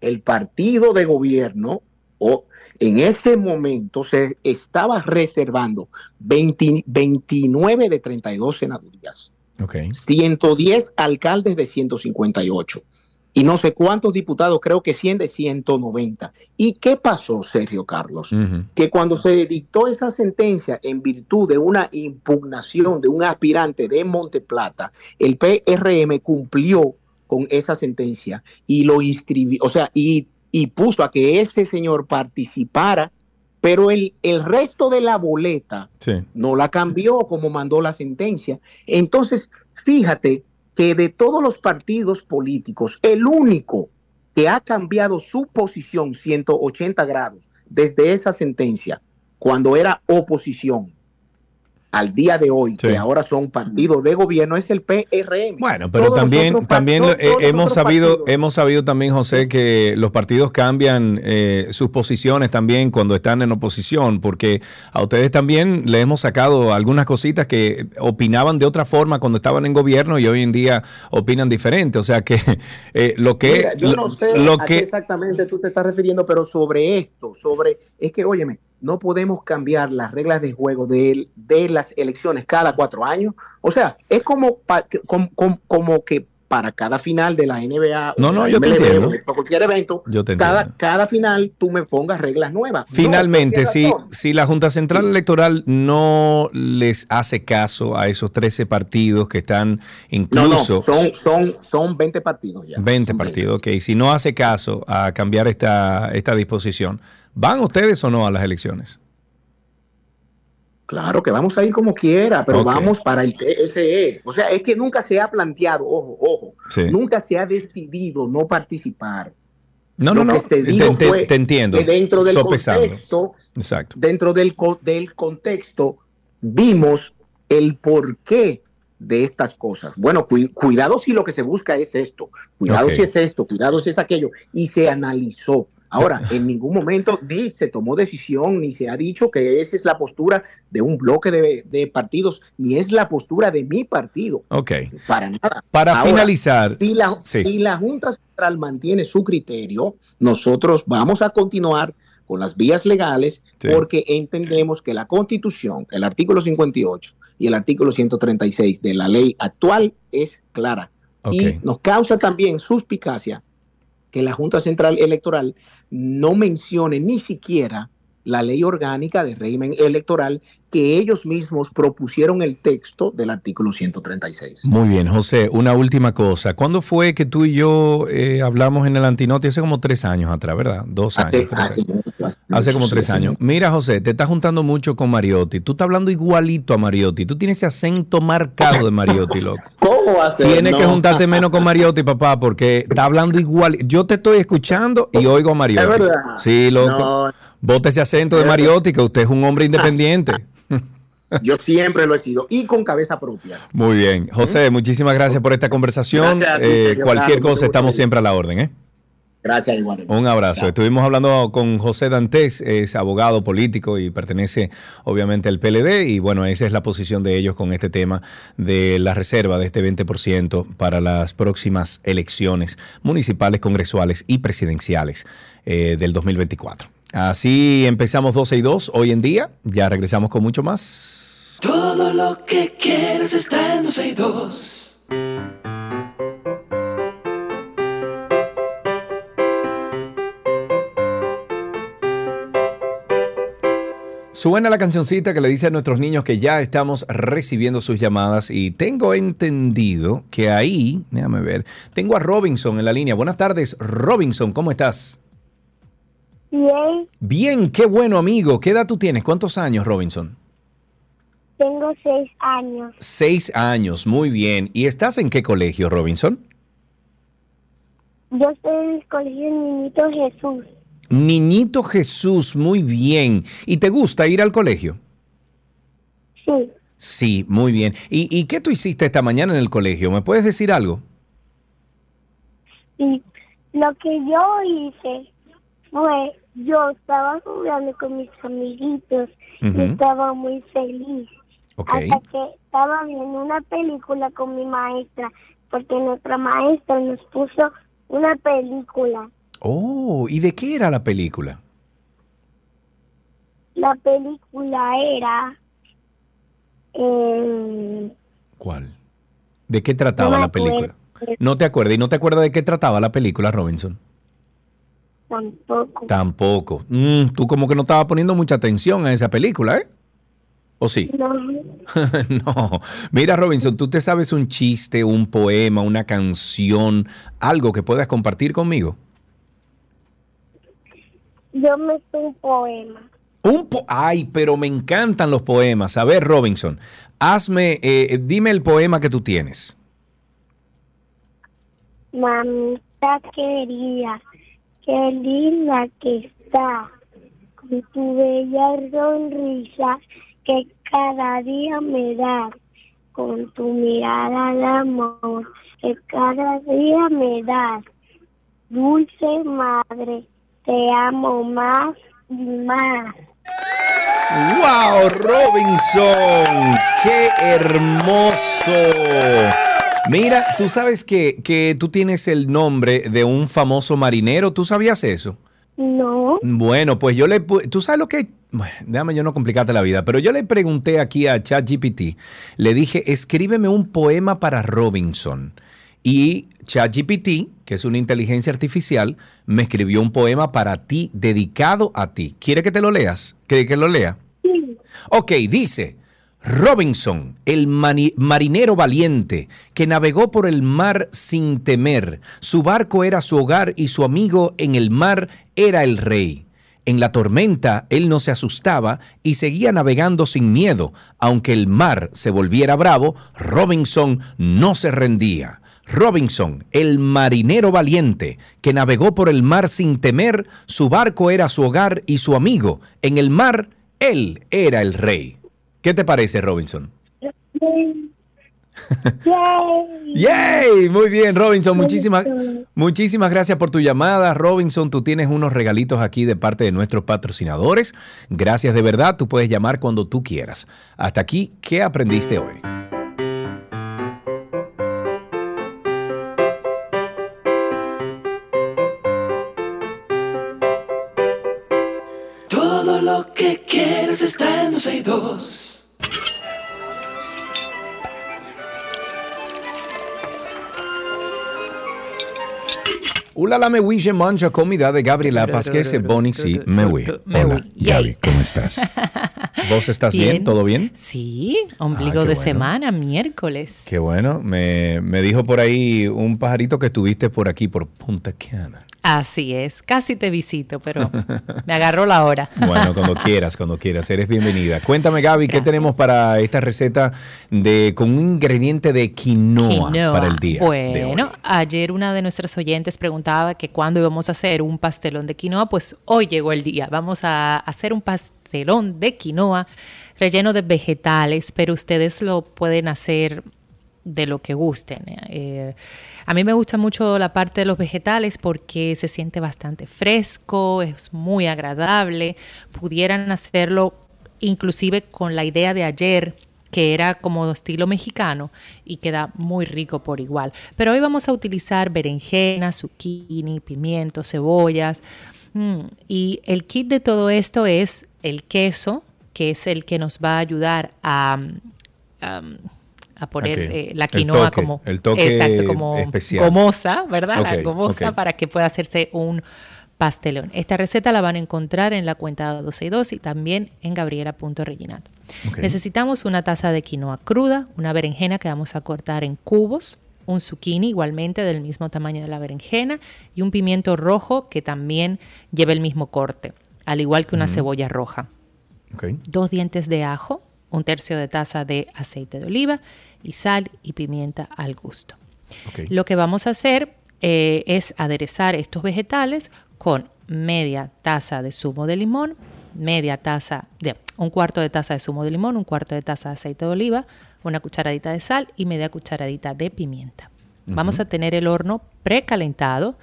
el partido de gobierno o en ese momento se estaba reservando 20 29 de 32 senadurías, Ok. 110 alcaldes de 158 y no sé cuántos diputados, creo que 100 de 190. ¿Y qué pasó, Sergio Carlos? Que cuando se dictó esa sentencia en virtud de una impugnación de un aspirante de Monteplata, el PRM cumplió con esa sentencia y lo inscribió, o sea, y, y puso a que ese señor participara, pero el, el resto de la boleta Sí. no la cambió como mandó la sentencia. Entonces, fíjate que de todos los partidos políticos, el único que ha cambiado su posición 180 grados desde esa sentencia, cuando era oposición, al día de hoy, Sí. que ahora son partidos de gobierno, es el PRM. Bueno, pero Todos también, otros también todos eh, hemos sabido, partidos- hemos sabido también, José, que los partidos cambian eh, sus posiciones también cuando están en oposición, porque a ustedes también le hemos sacado algunas cositas que opinaban de otra forma cuando estaban en gobierno y hoy en día opinan diferente. O sea que [laughs] eh, lo que Mira, yo no sé lo a qué que exactamente tú te estás refiriendo, pero sobre esto, sobre, es que, óyeme, no podemos cambiar las reglas de juego de, de las elecciones cada cuatro años. O sea, es como, pa- que- com- com- como que para cada final de la NBA, No, no, yo te entiendo. de cualquier evento, Yo te cada, entiendo. cada final tú me pongas reglas nuevas. No, Finalmente, ¿por qué si, si la Junta Central Electoral no les hace caso a esos 13 partidos que están No, no, incluso son, son, son 20 partidos ya. 20 Son partidos, ok. Si no hace caso a cambiar esta, esta disposición, ¿van ustedes o no a las elecciones? Claro que vamos a ir como quiera, pero vamos para el TSE. O sea, es que nunca se ha planteado, ojo, ojo, Sí. nunca se ha decidido no participar. No, no, Lo no. Te, te- te entiendo. Que dentro del Sopesando. contexto, Exacto. dentro del, del contexto, vimos el porqué de estas cosas. Bueno, cui- cuidado si lo que se busca es esto, cuidado si es esto, cuidado si es aquello, y se analizó. Ahora, en ningún momento ni se tomó decisión, ni se ha dicho que esa es la postura de un bloque de, de partidos, ni es la postura de mi partido, Ok. para nada. Para Ahora, finalizar, Si la, Sí. si la Junta Central mantiene su criterio, nosotros vamos a continuar con las vías legales Sí. porque entendemos que la Constitución, el artículo 58 y el artículo 136 de la ley actual es clara. ok. Y nos causa también suspicacia que la Junta Central Electoral no mencione ni siquiera la ley orgánica de régimen electoral que ellos mismos propusieron el texto del artículo 136. Muy bien, José, una última cosa. ¿Cuándo fue que tú y yo eh, hablamos en el Antinoti? Hace como tres años atrás, ¿verdad? Dos años. Hace, hace, como tres años. Mira, José, te estás juntando mucho con Mariotti. Tú estás hablando igualito a Mariotti. Tú tienes ese acento marcado de Mariotti, loco. [laughs] ¿Cómo va a ser? Tienes que juntarte menos con Mariotti, papá, porque está hablando igual. Yo te estoy escuchando y oigo a Mariotti. Es verdad. Sí, loco. Bota ese acento de Mariotti, que usted es un hombre independiente. [laughs] Yo siempre lo he sido y con cabeza propia. Muy bien. José, muchísimas gracias por esta conversación. Eh, cualquier cosa, estamos siempre a la orden. ¿eh? Gracias, igual. Un abrazo. Estuvimos hablando con José Dantes, es abogado político y pertenece obviamente al PLD y bueno, esa es la posición de ellos con este tema de la reserva de este 20% para las próximas elecciones municipales, congresuales y presidenciales eh, del 2024. Así empezamos 12 y 2 hoy en día, ya regresamos con mucho más. Todo lo que quieres está en 12 y 2. Suena la cancioncita que le dice a nuestros niños que ya estamos recibiendo sus llamadas y tengo entendido que ahí, déjame ver, tengo a Robinson en la línea. Buenas tardes, Robinson, ¿cómo estás? Bien, Bien, qué bueno amigo. ¿Qué edad tú tienes? ¿Cuántos años, Robinson? tengo seis años. Seis años, muy bien. ¿Y estás en qué colegio, Robinson? Yo estoy en el colegio Niñito Jesús. Niñito Jesús, muy bien. ¿Y te gusta ir al colegio? Sí, Sí, muy bien. ¿Y, y qué tú hiciste esta mañana en el colegio? ¿Me puedes decir algo? y lo que yo hice fue, yo estaba jugando con mis amiguitos y estaba muy feliz. Hasta que estaba viendo una película con mi maestra, porque nuestra maestra nos puso una película. Oh, ¿y de qué era la película? La película era... eh, ¿Cuál? ¿De qué trataba No la película? ¿No te acuerdas? ¿Y no te acuerdas de qué trataba la película, Robinson? Tampoco. Tampoco. Mm, tú como que no estabas poniendo mucha atención a esa película, ¿eh? ¿O sí? No, [laughs] no. Mira, Robinson, ¿tú te sabes un chiste, un poema, una canción, algo que puedas compartir conmigo? yo me sé un poema. Un po Ay, pero me encantan los poemas. A ver, Robinson, hazme, eh, dime el poema que tú tienes. Mamita querida, qué linda que está, con tu bella sonrisa que cada día me das, con tu mirada de amor que cada día me das. Dulce madre, te amo más y más. ¡Wow, Robinson! ¡Qué hermoso! Mira, tú sabes que, que tú tienes el nombre de un famoso marinero. ¿Tú sabías eso? No, Bueno, pues yo le... ¿Tú sabes lo que...? Bueno, Déjame yo no complicarte la vida, pero yo le pregunté aquí a ChatGPT, le dije, escríbeme un poema para Robinson. Y ChatGPT, que es una inteligencia artificial, me escribió un poema para ti, dedicado a ti. ¿Quiere que te lo leas? ¿Que, que lo lea? sí, Ok, dice, Robinson, el marinero valiente, que navegó por el mar sin temer. Su barco era su hogar y su amigo en el mar era el rey. En la tormenta él no se asustaba y seguía navegando sin miedo. Aunque el mar se volviera bravo, Robinson no se rendía. Robinson, el marinero valiente, que navegó por el mar sin temer, su barco era su hogar y su amigo. En el mar, él era el rey. ¿Qué te parece, Robinson? Yay. [laughs] ¡Yay! Muy bien, Robinson. Muchísimas, muchísimas gracias por tu llamada. Robinson, tú tienes unos regalitos aquí de parte de nuestros patrocinadores. Gracias de verdad. Tú puedes llamar cuando tú quieras. Hasta aquí, ¿qué aprendiste hoy? Todo lo que quieres está en 12 y 2. Hola, la me je mancha comida de Gabriela Pasquese Boni, sí, me oui. Hola, Gaby, ¿cómo estás? [laughs] ¿Vos estás bien? ¿Todo bien? Sí, ombligo Ah, qué de bueno. semana, miércoles. Qué bueno. Me, me dijo por ahí un pajarito que estuviste por aquí, por Punta Cana. Así es, casi te visito, pero me agarró la hora. [laughs] Bueno, cuando quieras, cuando quieras, eres bienvenida. Cuéntame, Gaby, ¿qué tenemos para esta receta de con un ingrediente de quinoa, Quinoa. para el día? de Bueno, hoy? ayer una de nuestras oyentes que cuándo íbamos a hacer un pastelón de quinoa, pues hoy llegó el día. Vamos a hacer un pastelón de quinoa relleno de vegetales, pero ustedes lo pueden hacer de lo que gusten. Eh, a mí me gusta mucho la parte de los vegetales porque se siente bastante fresco, es muy agradable. Pudieran hacerlo inclusive con la idea de ayer que era como estilo mexicano y queda muy rico por igual. Pero hoy vamos a utilizar berenjena, zucchini, pimientos, cebollas. Mm, y el kit de todo esto es el queso, que es el que nos va a ayudar a, um, a poner eh, la El quinoa toque, como, el toque exacto, como especial. gomosa, ¿verdad? la Ok, gomosa para que pueda hacerse un pastelón. Esta receta la van a encontrar en la cuenta 12 y 2 y también en gabriela.reginato. Ok. Necesitamos una taza de quinoa cruda, una berenjena que vamos a cortar en cubos, un zucchini igualmente del mismo tamaño de la berenjena y un pimiento rojo que también lleva el mismo corte, al igual que una cebolla roja Ok. dos dientes de ajo, un tercio de taza de aceite de oliva y sal y pimienta al gusto. Lo que vamos a hacer eh, es aderezar estos vegetales con media taza de zumo de limón, media taza de un cuarto de taza de zumo de limón, un cuarto de taza de aceite de oliva, una cucharadita de sal y media cucharadita de pimienta. Vamos a tener el horno precalentado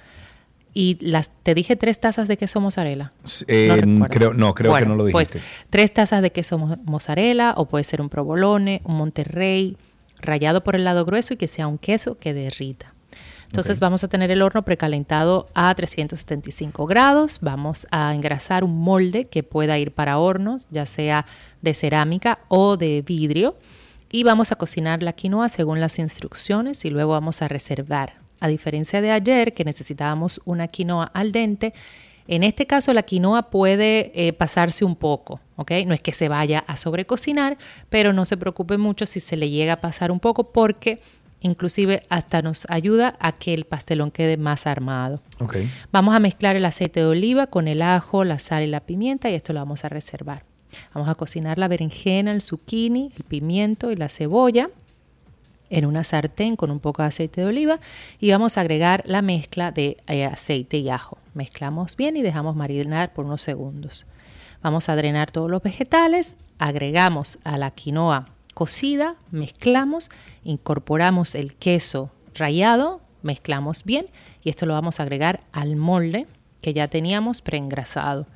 y las te dije tres tazas de queso mozzarella. S- eh, creo- no, creo que no lo pues, dijiste. tres tazas de queso mo- mozzarella o puede ser un provolone, un monterrey, rallado por el lado grueso y que sea un queso que derrita. Entonces vamos a tener el horno precalentado a 375 grados. Vamos a engrasar un molde que pueda ir para hornos, ya sea de cerámica o de vidrio. Y vamos a cocinar la quinoa según las instrucciones y luego vamos a reservar. A diferencia de ayer que necesitábamos una quinoa al dente, en este caso la quinoa puede eh, pasarse un poco, ¿ok? No es que se vaya a sobrecocinar, pero no se preocupe mucho si se le llega a pasar un poco porque inclusive hasta nos ayuda a que el pastelón quede más armado. Ok. Vamos a mezclar el aceite de oliva con el ajo, la sal y la pimienta y esto lo vamos a reservar. Vamos a cocinar la berenjena, el zucchini, el pimiento y la cebolla en una sartén con un poco de aceite de oliva y vamos a agregar la mezcla de eh, aceite y ajo. Mezclamos bien y dejamos marinar por unos segundos. Vamos a drenar todos los vegetales, agregamos a la quinoa cocida, mezclamos, incorporamos el queso rallado, mezclamos bien y esto lo vamos a agregar al molde que ya teníamos preengrasado.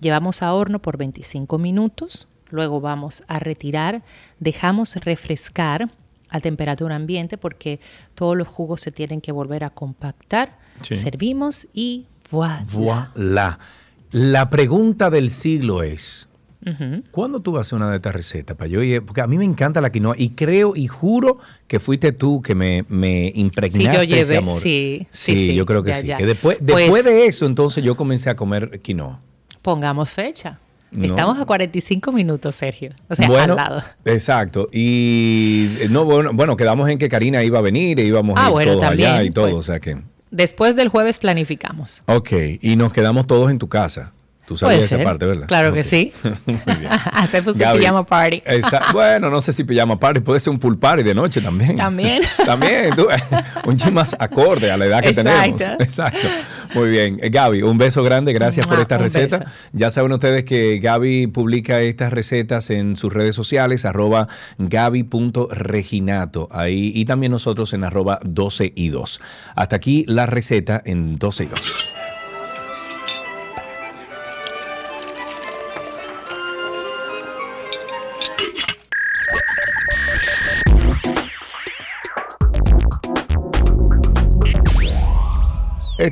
Llevamos a horno por 25 minutos, luego vamos a retirar, dejamos refrescar a temperatura ambiente porque todos los jugos se tienen que volver a compactar. Sí. Servimos y voilà. Voilà. La pregunta del siglo es, ¿cuándo tú vas a hacer una de estas recetas? Pa? Yo, porque a mí me encanta la quinoa y creo y juro que fuiste tú que me, me impregnaste Sí, yo ese amor. sí, sí, sí, yo creo que ya, sí. ya. Que después, Pues- después de eso, entonces yo comencé a comer quinoa. Pongamos fecha. No. Estamos a 45 minutos, Sergio. O sea, bueno, al lado. exacto. Y eh, no, bueno, bueno, quedamos en que Karina iba a venir e íbamos a Ah, ir bueno, todos allá y todo. pues. o sea que, Después del jueves planificamos. ok. Y nos quedamos todos en tu casa. Tú Puede esa parte, ¿verdad? Claro que sí. [laughs] [laughs] Hacemos un Gaby, pijama party. esa- bueno, no sé si pijama party, puede ser un pool party de noche también. También. [laughs] también, tú, un chin más acorde a la edad que Exacto. tenemos. Exacto. Muy bien. Eh, Gaby, un beso grande, gracias por Mua, esta un receta. beso. Ya saben ustedes que Gaby publica estas recetas en sus redes sociales, arroba gaby.reginato, ahí, y también nosotros en arroba 12 y 2. Hasta aquí la receta en 12 y 2.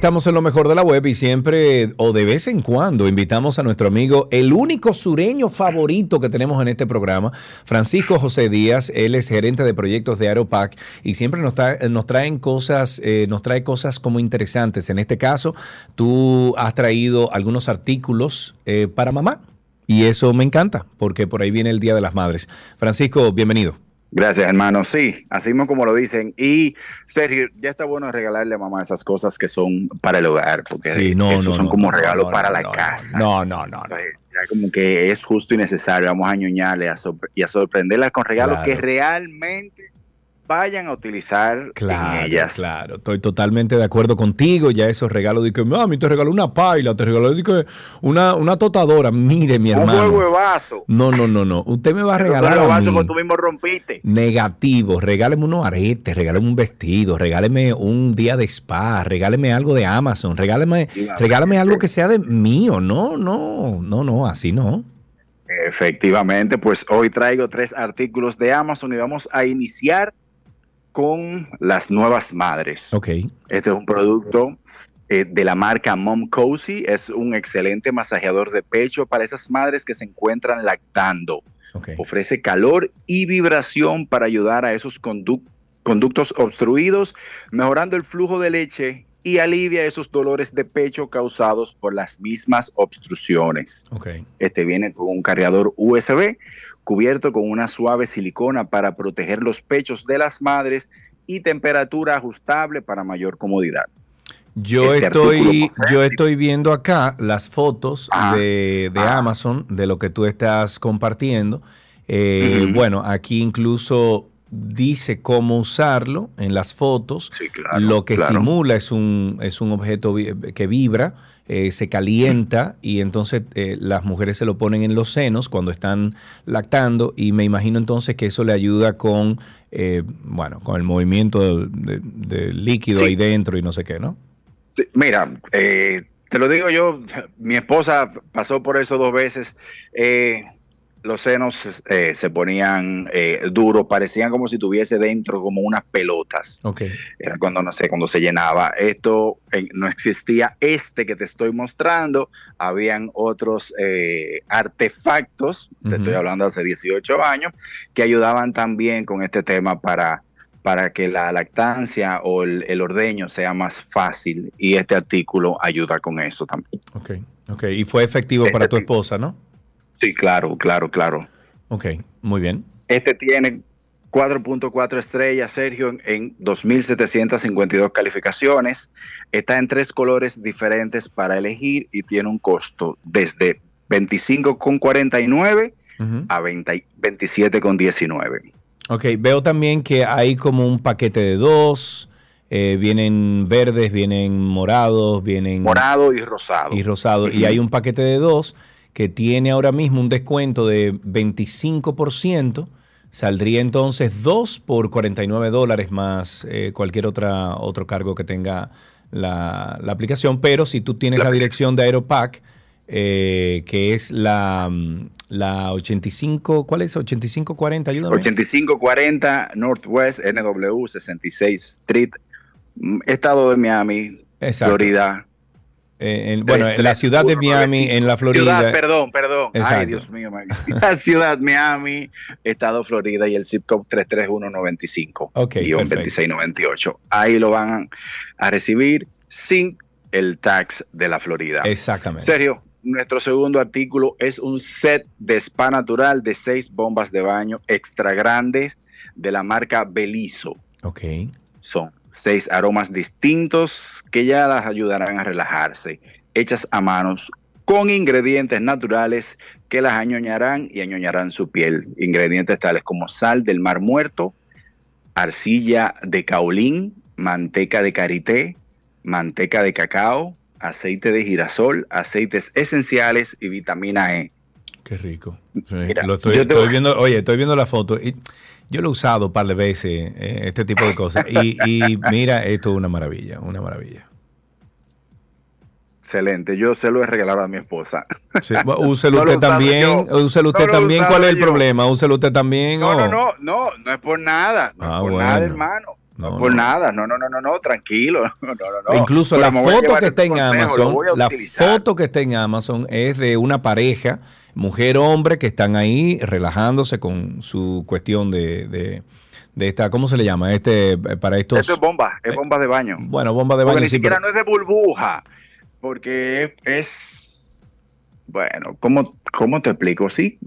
Estamos en lo mejor de la web y siempre o de vez en cuando invitamos a nuestro amigo, el único sureño favorito que tenemos en este programa, Francisco José Díaz. Él es gerente de proyectos de Aeropac y siempre nos, nos traen cosas, eh, nos trae cosas como interesantes. En este caso, tú has traído algunos artículos eh, para mamá y eso me encanta porque por ahí viene el Día de las Madres. Francisco, bienvenido. Gracias, hermano. Sí, así como lo dicen. Y Sergio, ya está bueno regalarle a mamá esas cosas que son para el hogar, porque sí, no, esos son como regalos para la casa. No, no, no. Ya como que es justo y necesario. Vamos a ñoñarle y a sorprenderla con regalos que realmente vayan a utilizar claro, en ellas. Claro, estoy totalmente de acuerdo contigo. Ya esos regalos de que, mami, te regaló una paila, te regaló una, una totadora. Mire, mi hermano. Un juego de vaso. No, no, no, no. Usted me va a regalar. Esos vasos que tú mismo rompiste. Negativo. Regáleme unos aretes, regáleme un vestido, regáleme un día de spa, regáleme algo de Amazon, regáleme, regáleme algo que sea de mío. No, no, no, no, así no. Efectivamente, pues hoy traigo tres artículos de Amazon y vamos a iniciar con las nuevas madres. Ok. Este es un producto eh, de la marca Mom Cozy. Es un excelente masajeador de pecho para esas madres que se encuentran lactando. Ofrece calor y vibración para ayudar a esos conductos obstruidos, mejorando el flujo de leche y alivia esos dolores de pecho causados por las mismas obstrucciones. Okay. Este viene con un cargador USB cubierto con una suave silicona para proteger los pechos de las madres y temperatura ajustable para mayor comodidad. Yo, este estoy, yo estoy viendo acá las fotos ah. de, ah. Amazon de lo que tú estás compartiendo. Eh, bueno, aquí incluso dice cómo usarlo en las fotos. lo que estimula es un, es un objeto que vibra eh, se calienta y entonces eh, las mujeres se lo ponen en los senos cuando están lactando y me imagino entonces que eso le ayuda con, eh, bueno, con el movimiento del líquido ahí dentro y no sé qué, ¿no? mira, te lo digo yo, mi esposa pasó por eso dos veces los senos eh, se ponían eh, duros, parecían como si tuviese dentro como unas pelotas. Okay. Era cuando, no sé, cuando se llenaba. Esto no existía este que te estoy mostrando, habían otros eh, artefactos, te estoy hablando hace 18 años, que ayudaban también con este tema para, para que la lactancia o el, ordeño sea más fácil y este artículo ayuda con eso también. Ok, ok. Y fue efectivo para tu esposa, ¿no? Sí, claro, claro, claro. Ok, muy bien. Este tiene 4.4 estrellas, Sergio, en 2.752 calificaciones. Está en tres colores diferentes para elegir y tiene un costo desde 25,49 a 27,19. Ok, veo también que hay como un paquete de dos. Eh, vienen verdes, vienen morados, vienen... Morado y rosado. Y rosado. Y hay un paquete de dos que tiene ahora mismo un descuento de 25%, saldría entonces 2 por 49 dólares más eh, cualquier otra, otro cargo que tenga la, aplicación. Pero si tú tienes la, dirección de Aeropack, eh, que es la, la 85, ¿cuál es? 8540, ayúdame. 8540 Northwest NW 66 Street, mm, Estado de Miami, Florida eh, bueno, en la ciudad de Miami, en la Florida. Ciudad, perdón, perdón. Ay, Dios mío. La [laughs] ciudad Miami, estado Florida y el zip code 33195. Ok. 2698. Ahí lo van a recibir sin el tax de la Florida. Exactamente. Serio, nuestro segundo artículo es un set de spa natural de seis bombas de baño extra grandes de la marca Belizo. Ok. Son seis aromas distintos que ya las ayudarán a relajarse, hechas a manos con ingredientes naturales que las añoñarán y añoñarán su piel. Ingredientes tales como sal del mar muerto, arcilla de caolín, manteca de karité, manteca de cacao, aceite de girasol, aceites esenciales y vitamina E. Qué rico. estoy, viendo, oye, estoy viendo la foto. Y yo lo he usado un par de veces, eh, este tipo de cosas. Y, mira, esto es una maravilla, una maravilla. Excelente, yo se lo he regalado a mi esposa. [laughs] úselo usted también, úselo usted también. ¿Cuál es el problema? Úselo usted también. No, no, no, no, no es por nada, no es ah, por nada, hermano. No, por no. nada, no, no, no, no, no, tranquilo. [laughs] No, no, no. Incluso Pero la foto que este está en consejo, Amazon, la foto que está en Amazon es de una pareja, mujer-hombre, que están ahí relajándose con su cuestión de, de, de esta, ¿cómo se le llama? Este, eh, para estos, Esto es bomba, es bomba de baño. bueno, bomba de Porque baño. ni sí, siquiera pero- no es de burbuja, porque es, bueno, ¿cómo, cómo te explico? Sí,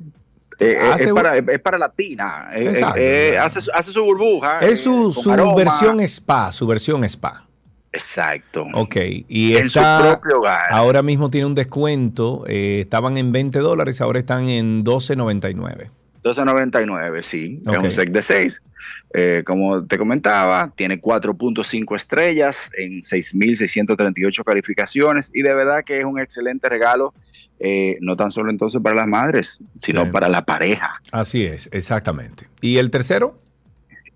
Eh, eh, Hace es, para, es para la tina, Eh, Exacto. eh, eh, hace, su- hace su burbuja. eh, es su, su versión spa, su versión spa. Exacto. Ok, y En su está, propio hogar. ahora mismo tiene un descuento, eh, estaban en 20 dólares, ahora están en 12.99. 12.99, sí, es un set de 6. como te comentaba, tiene 4.5 estrellas en 6.638 calificaciones y de verdad que es un excelente regalo, eh, no tan solo entonces para las madres, sino Sí. para la pareja. Así es, exactamente. ¿Y el tercero?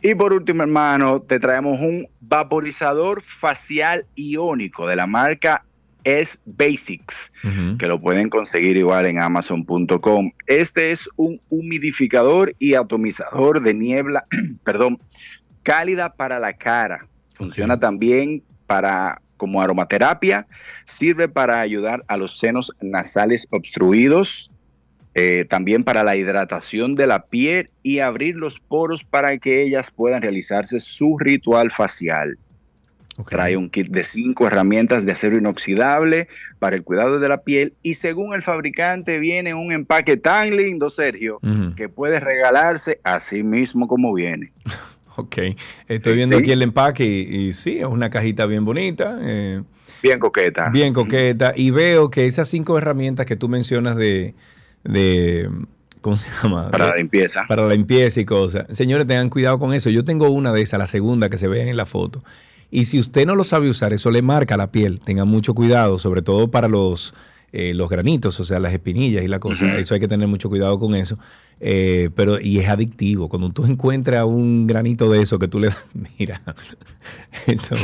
Y por último, hermano, te traemos un vaporizador facial iónico de la marca S Basics. Que lo pueden conseguir igual en amazon.com. Este es un humidificador y atomizador de niebla, [clears throat] perdón, cálida para la cara. Funciona también para como aromaterapia, sirve para ayudar a los senos nasales obstruidos, eh, también para la hidratación de la piel y abrir los poros para que ellas puedan realizarse su ritual facial. Trae un kit de cinco herramientas de acero inoxidable para el cuidado de la piel y según el fabricante viene un empaque tan lindo, Sergio, Ujú. que puede regalarse así mismo como viene. [laughs] Ok, estoy viendo Sí. aquí el empaque y, y sí, es una cajita bien bonita, eh, Bien coqueta. bien coqueta. Y veo que esas cinco herramientas que tú mencionas de, de ¿cómo se llama? Para la limpieza. para la limpieza y cosas. Señores, tengan cuidado con eso. Yo tengo una de esas, la segunda que se ve en la foto. Y si usted no lo sabe usar, eso le marca la piel. Tengan mucho cuidado, sobre todo para los, eh, los granitos, o sea, las espinillas y la cosa. Eso hay que tener mucho cuidado con eso. Eh, pero, y es adictivo. Cuando tú encuentras un granito de eso que tú le das, [laughs] mira, eso.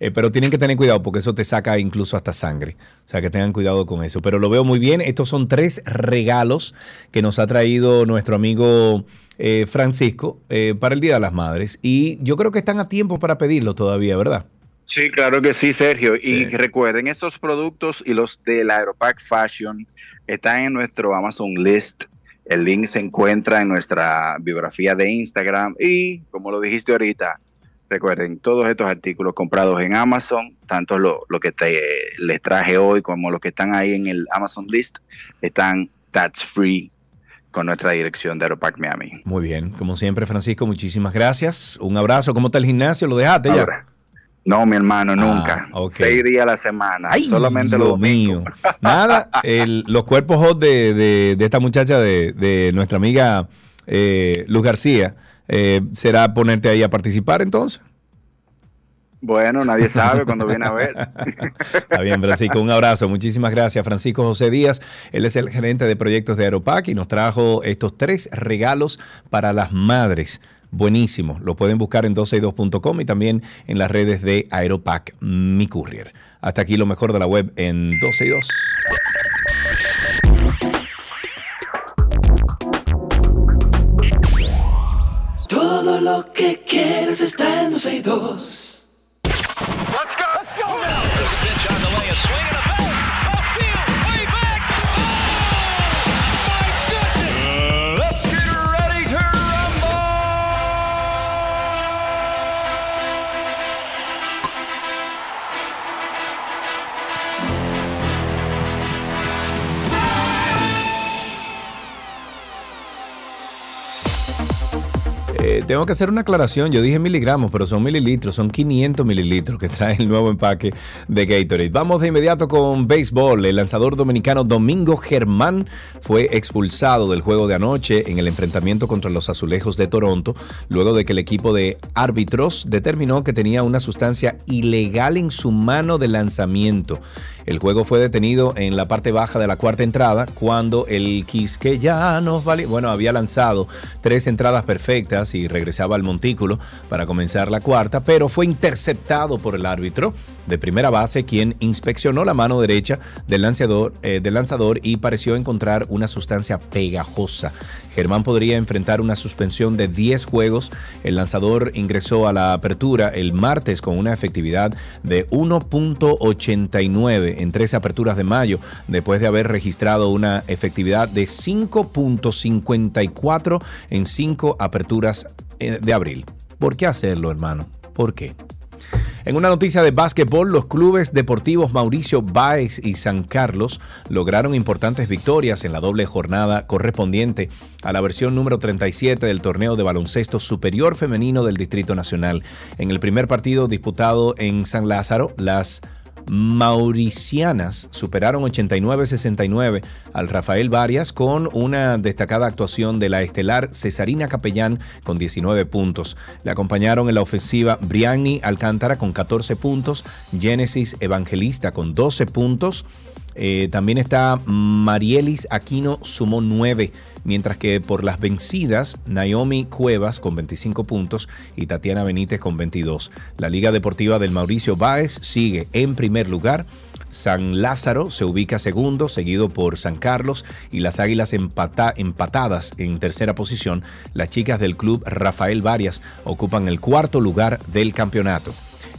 Eh, pero tienen que tener cuidado porque eso te saca incluso hasta sangre. O sea, que tengan cuidado con eso. Pero lo veo muy bien. Estos son tres regalos que nos ha traído nuestro amigo eh, Francisco para el Día de las Madres. Y yo creo que están a tiempo para pedirlo todavía, ¿verdad? Sí, claro que sí, Sergio. Sí. Y recuerden, estos productos y los del Aeropack Fashion están en nuestro Amazon List. El link se encuentra en nuestra biografía de Instagram. Y como lo dijiste ahorita, recuerden, todos estos artículos comprados en Amazon, tanto lo, lo que te, les traje hoy como los que están ahí en el Amazon List, están tax free con nuestra dirección de Aeropack Miami. Muy bien. Como siempre, Francisco, muchísimas gracias. Un abrazo. ¿Cómo está el gimnasio? ¿Lo dejaste ya? No, mi hermano, nunca. Ah, ok. Seis días a la semana. Ay, solamente los Dios mío. domingos. [laughs] Nada, el- los cuerpos hot de, de- de esta muchacha, de, de nuestra amiga eh, Luz García, eh, será ponerte ahí a participar entonces. Bueno, nadie sabe cuando viene a ver. [laughs] Está bien, Francisco. Un abrazo. Muchísimas gracias, Francisco José Díaz. Él es el gerente de proyectos de Aeropac y nos trajo estos tres regalos para las madres. Buenísimo. Lo pueden buscar en 12y2.com y también en las redes de Aeropac Mi Courier. Hasta aquí lo mejor de la web en 12 y 2. Todo lo que quieres está en 12 y 2. Let's go. Let's go now. Eh, tengo que hacer una aclaración. Yo dije miligramos, pero son mililitros, son 500 mililitros que trae el nuevo empaque de Gatorade. Vamos de inmediato con béisbol. El lanzador dominicano Domingo Germán fue expulsado del juego de anoche en el enfrentamiento contra los Azulejos de Toronto, luego de que el equipo de árbitros determinó que tenía una sustancia ilegal en su mano de lanzamiento. El juego fue detenido en la parte baja de la cuarta entrada cuando el Quisqueyanos vale, bueno, había lanzado tres entradas perfectas y regresaba al montículo para comenzar la cuarta, pero fue interceptado por el árbitro de primera base, quien inspeccionó la mano derecha del lanzador, eh, del lanzador y pareció encontrar una sustancia pegajosa. Germán podría enfrentar una suspensión de 10 juegos. El lanzador ingresó a la apertura el martes con una efectividad de 1.89 en 13 aperturas de mayo, después de haber registrado una efectividad de 5.54 en 5 aperturas eh, de abril. ¿Por qué hacerlo, hermano? ¿Por qué? En una noticia de básquetbol, los clubes deportivos Mauricio Báez y San Carlos lograron importantes victorias en la doble jornada correspondiente a la versión número 37 del torneo de baloncesto superior femenino del Distrito Nacional. En el primer partido disputado en San Lázaro, las mauricianas superaron 89-69 al Rafael Varias con una destacada actuación de la estelar Cesarina Capellán con 19 puntos. Le acompañaron en la ofensiva Brianni Alcántara con 14 puntos, Génesis Evangelista con 12 puntos. Eh, también está Marielis Aquino sumó 9 mientras que por las vencidas, Naomi Cuevas con 25 puntos y Tatiana Benítez con 22. La Liga Deportiva del Mauricio Báez sigue en primer lugar. San Lázaro se ubica segundo, seguido por San Carlos y las Águilas empata- empatadas en tercera posición. Las chicas del club Rafael Varias ocupan el cuarto lugar del campeonato.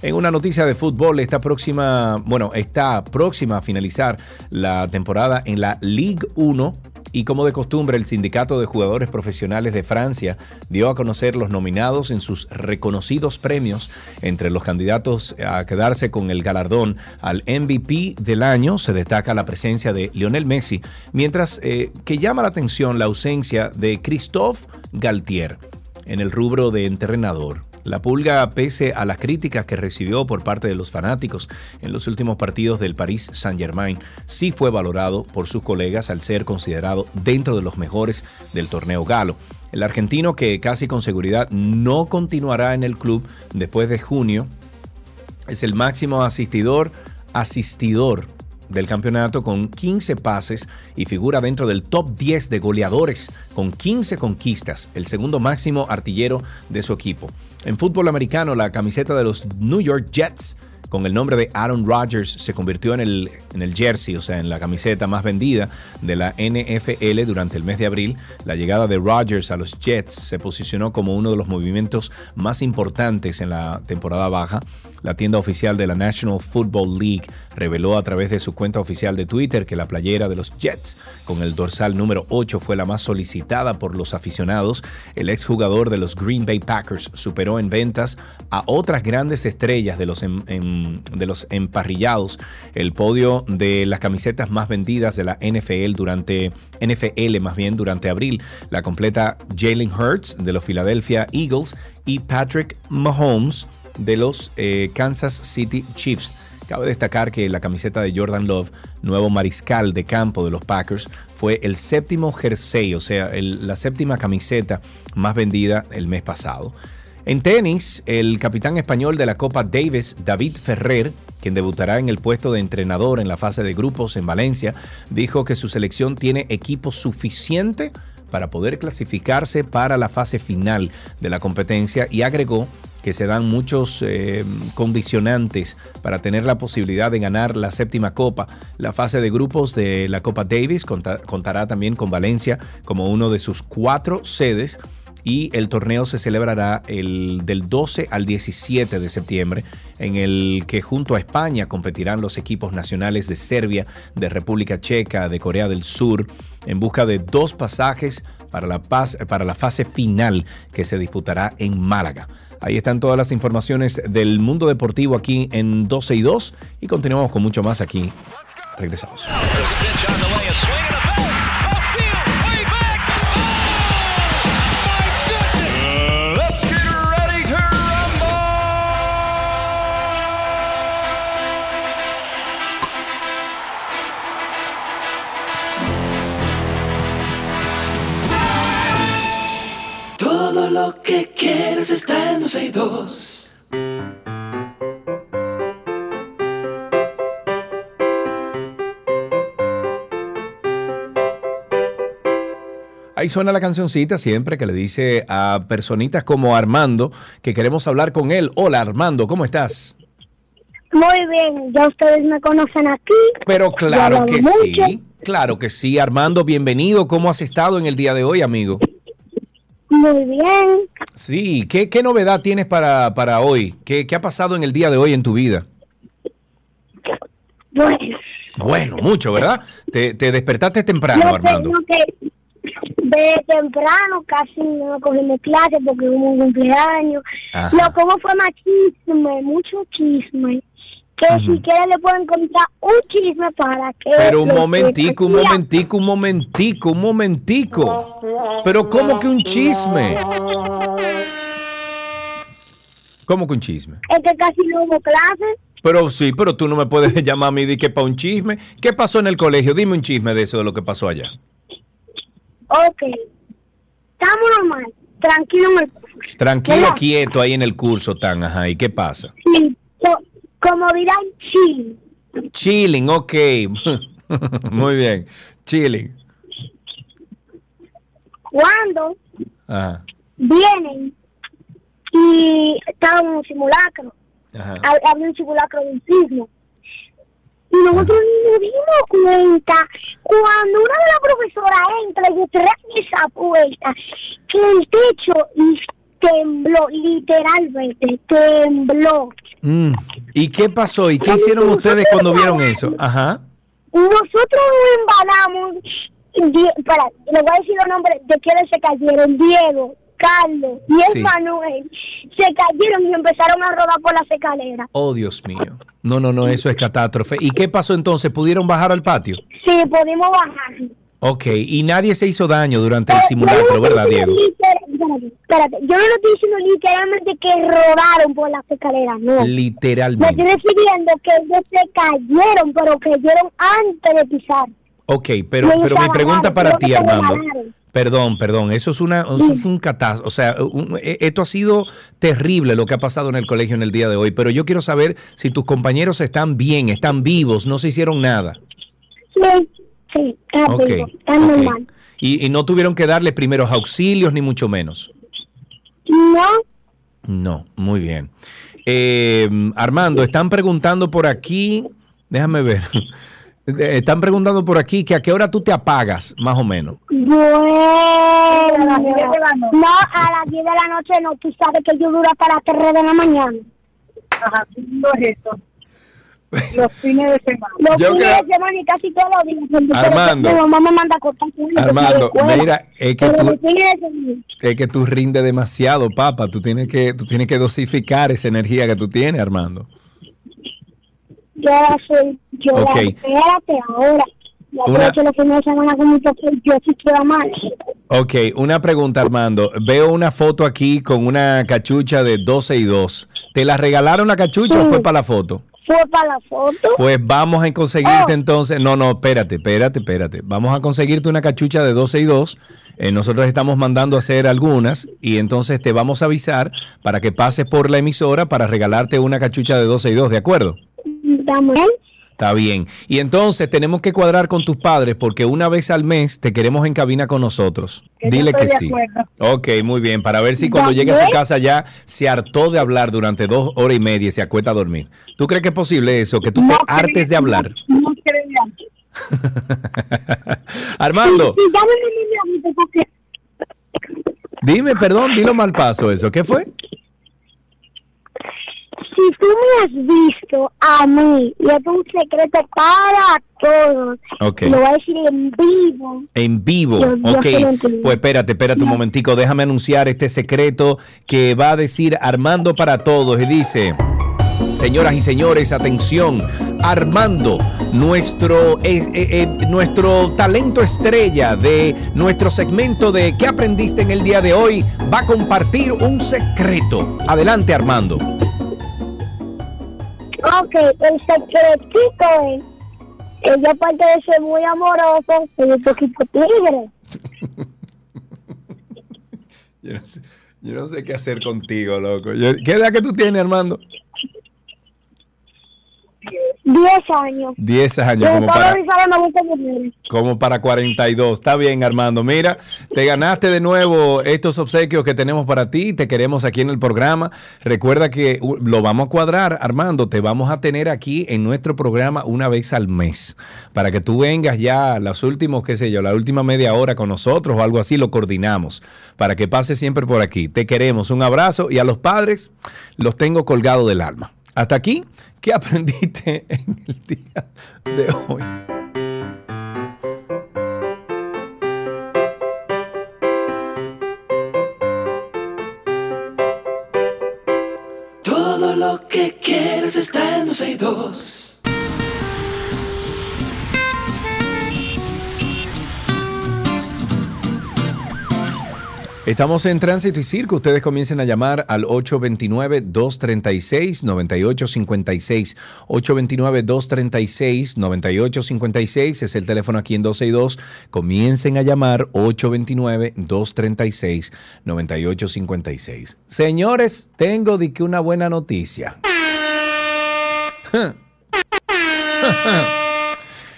En una noticia de fútbol, esta próxima, bueno, está próxima a finalizar la temporada en la Ligue 1 y como de costumbre, el Sindicato de Jugadores Profesionales de Francia dio a conocer los nominados en sus reconocidos premios. Entre los candidatos a quedarse con el galardón al MVP del año se destaca la presencia de Lionel Messi, mientras eh, que llama la atención la ausencia de Christophe Galtier en el rubro de entrenador. La Pulga, pese a las críticas que recibió por parte de los fanáticos en los últimos partidos del Paris Saint-Germain, sí fue valorado por sus colegas al ser considerado dentro de los mejores del torneo galo. El argentino, que casi con seguridad no continuará en el club después de junio, es el máximo asistidor, asistidor del campeonato con 15 pases y figura dentro del top 10 de goleadores con 15 conquistas, el segundo máximo artillero de su equipo. En fútbol americano, la camiseta de los New York Jets con el nombre de Aaron Rodgers se convirtió en el, en el jersey, o sea, en la camiseta más vendida de la NFL durante el mes de abril. La llegada de Rodgers a los Jets se posicionó como uno de los movimientos más importantes en la temporada baja. La tienda oficial de la National Football League reveló a través de su cuenta oficial de Twitter que la playera de los Jets con el dorsal número 8 fue la más solicitada por los aficionados. El exjugador de los Green Bay Packers superó en ventas a otras grandes estrellas de los, em- em- de los emparrillados. El podio de las camisetas más vendidas de la NFL durante NFL más bien durante abril la completa Jalen Hurts de los Philadelphia Eagles y Patrick Mahomes de los eh, Kansas City Chiefs. Cabe destacar que la camiseta de Jordan Love, nuevo mariscal de campo de los Packers, fue el séptimo jersey, o sea, la séptima camiseta más vendida el mes pasado. En tenis, el capitán español de la Copa Davis, David Ferrer, quien debutará en el puesto de entrenador en la fase de grupos en Valencia, dijo que su selección tiene equipo suficiente para poder clasificarse para la fase final de la competencia y agregó que se dan muchos eh, condicionantes para tener la posibilidad de ganar la séptima copa. La fase de grupos de la Copa Davis conta- contará también con Valencia como uno de sus cuatro sedes y el torneo se celebrará el, del 12 al 17 de septiembre, en el que junto a España competirán los equipos nacionales de Serbia, de República Checa, de Corea del Sur, en busca de dos pasajes para la, paz, para la fase final que se disputará en Málaga. Ahí están todas las informaciones del mundo deportivo aquí en 12 y 2 y continuamos con mucho más aquí. Regresamos. 12 y 2. Ahí suena la cancioncita siempre que le dice a personitas como Armando que queremos hablar con él. Hola Armando, ¿cómo estás? Muy bien, ya ustedes me conocen aquí. Pero claro que mucho. sí, claro que sí. Armando, bienvenido. ¿Cómo has estado en el día de hoy, amigo? Muy bien. Sí, ¿qué, qué novedad tienes para, para hoy? ¿Qué, ¿Qué ha pasado en el día de hoy en tu vida? Bueno, Bueno, mucho, ¿verdad? Te, te despertaste temprano, yo Armando. que de temprano casi no cogimos clases porque hubo un cumpleaños. Ajá. Lo como fue más chisme, mucho chisme. Que si quieren le pueden contar un chisme para que... Pero un momentico, un momentico, un momentico, un momentico. Pero ¿cómo que un chisme? ¿Cómo que un chisme? Es que casi no hubo clases. Pero sí, pero tú no me puedes [laughs] llamar a mí de que para un chisme. ¿Qué pasó en el colegio? Dime un chisme de eso, de lo que pasó allá. Ok. Estamos normal, tranquilo en el curso. Tranquilo, ¿Verdad? quieto ahí en el curso tan, ajá. ¿Y qué pasa? Sí, como dirán, sí. Chilling, ok. [laughs] Muy bien. Chilling. Cuando Ajá. vienen y estaban en un simulacro, Ajá. había un simulacro de un sismo. Y nosotros ni nos dimos cuenta cuando una de las profesoras entra y detrás de esa puerta que el techo tembló, literalmente tembló. Mm. ¿Y qué pasó? ¿Y qué hicieron ustedes cuando vieron eso? Ajá. Nosotros nos embalamos, espera, le voy a decir los nombres de quienes se cayeron, Diego, Carlos y Sí. Manuel, se cayeron y empezaron a rodar por las escaleras. Oh, Dios mío. No, no, no, eso es catástrofe. ¿Y qué pasó entonces? ¿Pudieron bajar al patio? Sí, pudimos bajar. Ok, y nadie se hizo daño durante el yo simulacro, ¿verdad, Diego? literal- espérate, espérate, yo no le estoy diciendo literalmente que rodaron por las escaleras, no. Me Literalmente. estoy refiriendo que ellos se cayeron, pero cayeron antes de pisar. Ok, pero, pero mi pregunta para ti, Armando. Perdón, perdón, eso es una, eso es un catástrofe. O sea, un- e- esto ha sido terrible lo que ha pasado en el colegio en el día de hoy, pero yo quiero saber si tus compañeros están bien, están vivos, no se hicieron nada. Sí, sí, está Ok, vivo, está ok. normal. Y, y no tuvieron que darle primeros auxilios, ni mucho menos. No, No, muy bien. Eh, Armando, están preguntando por aquí, déjame ver, están preguntando por aquí que a qué hora tú te apagas, más o menos. bueno. No, a las 10 de la noche no, tú sabes que yo duro hasta las 3 de la mañana. Ajá, no es eso. [laughs] Los fines de semana. Los Yo fines creo- de semana y casi todos los días. Armando. Mi mamá me manda cosas. Armando, mira, es que tú-. Es que tú rindes demasiado, papá. Tú tienes que, tú tienes que dosificar esa energía que tú tienes, Armando. Yo soy, yo Ok. la, espérate ahora. Yo Una- los fines de semana con yo sí quiero más. Ok, una pregunta, Armando. Veo una foto aquí con una cachucha de 12 y 2. ¿Te la regalaron la cachucha o fue para la foto? Fue para la foto. Pues vamos a conseguirte Oh. entonces. No, no, espérate, espérate, espérate. Vamos a conseguirte una cachucha de 12 y 2. Eh, nosotros estamos mandando a hacer algunas y entonces te vamos a avisar para que pases por la emisora para regalarte una cachucha de 12 y 2, ¿de acuerdo? También. Está bien. Y entonces tenemos que cuadrar con tus padres porque una vez al mes te queremos en cabina con nosotros. Que Dile que sí. Ok, muy bien. Para ver si cuando ¿Ya llegue a su casa ya se hartó de hablar durante dos horas y media y se acuesta a dormir. ¿Tú crees que es posible eso? Que tú te hartes de hablar. No, no. [laughs] Armando, dime, perdón, dilo mal paso eso. ¿Qué fue? Si tú me has visto a mí, y es un secreto para todos, lo voy a decir en vivo. En vivo, ok. Pues espérate, espérate un momentico, déjame anunciar este secreto que va a decir Armando para todos y dice, señoras y señores, atención, Armando, nuestro, es- eh, eh, nuestro talento estrella de nuestro segmento de ¿Qué aprendiste en el día de hoy? Va a compartir un secreto. Adelante, Armando. Ok, el secretito es, ella aparte de ser muy amoroso, es un poquito tigre. [laughs] Yo no sé, yo no sé qué hacer contigo, loco. Yo- ¿Qué edad que tú tienes, Armando? Diez. 10 años. 10 años, como para, como para 42. Está bien, Armando. Mira, te ganaste de nuevo estos obsequios que tenemos para ti. Te queremos aquí en el programa. Recuerda que uh, lo vamos a cuadrar, Armando. Te vamos a tener aquí en nuestro programa una vez al mes. Para que tú vengas ya los últimos, qué sé yo, la última media hora con nosotros o algo así, lo coordinamos. Para que pase siempre por aquí. Te queremos. Un abrazo. Y a los padres los tengo colgado del alma. Hasta aquí, ¿qué aprendiste [laughs] en el día de hoy? Todo lo que quieres está en 12 y 2. Estamos en Tránsito y Circo. Ustedes comiencen a llamar al 829-236-9856. 829-236-9856 es el teléfono aquí en 12 y 2. Comiencen a llamar 829-236-9856. Señores, tengo de que una buena noticia. [laughs]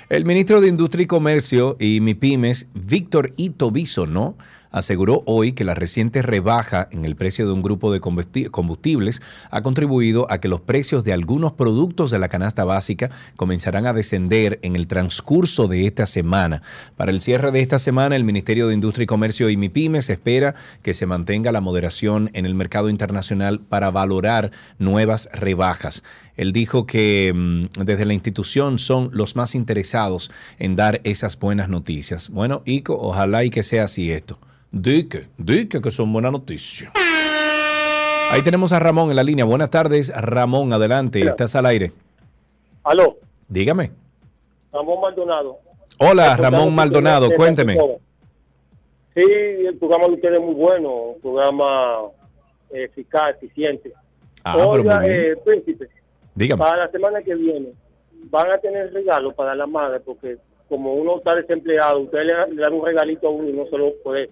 El ministro de Industria y Comercio y MIPIMES, Víctor Ito ¿no? Aseguró hoy que la reciente rebaja en el precio de un grupo de combusti- combustibles ha contribuido a que los precios de algunos productos de la canasta básica comenzarán a descender en el transcurso de esta semana. Para el cierre de esta semana, el Ministerio de Industria y Comercio y MIPIMES espera que se mantenga la moderación en el mercado internacional para valorar nuevas rebajas. Él dijo que mm, desde la institución son los más interesados en dar esas buenas noticias. Bueno, Ico, ojalá y que sea así esto. Dique, dique que son buenas noticias. Ahí tenemos a Ramón en la línea. Buenas tardes, Ramón, adelante, estás al aire. Aló, Dígame. Ramón Maldonado. Hola, Ramón Maldonado, cuénteme. Sí, el programa de ustedes es muy bueno, un programa eh, eficaz, eficiente. Ah, pero Oiga, muy bien. eh, príncipe, Dígame. para la semana que viene, van a tener regalo para la madre, porque como uno está desempleado, ustedes le, le dan un regalito a uno y no se lo puede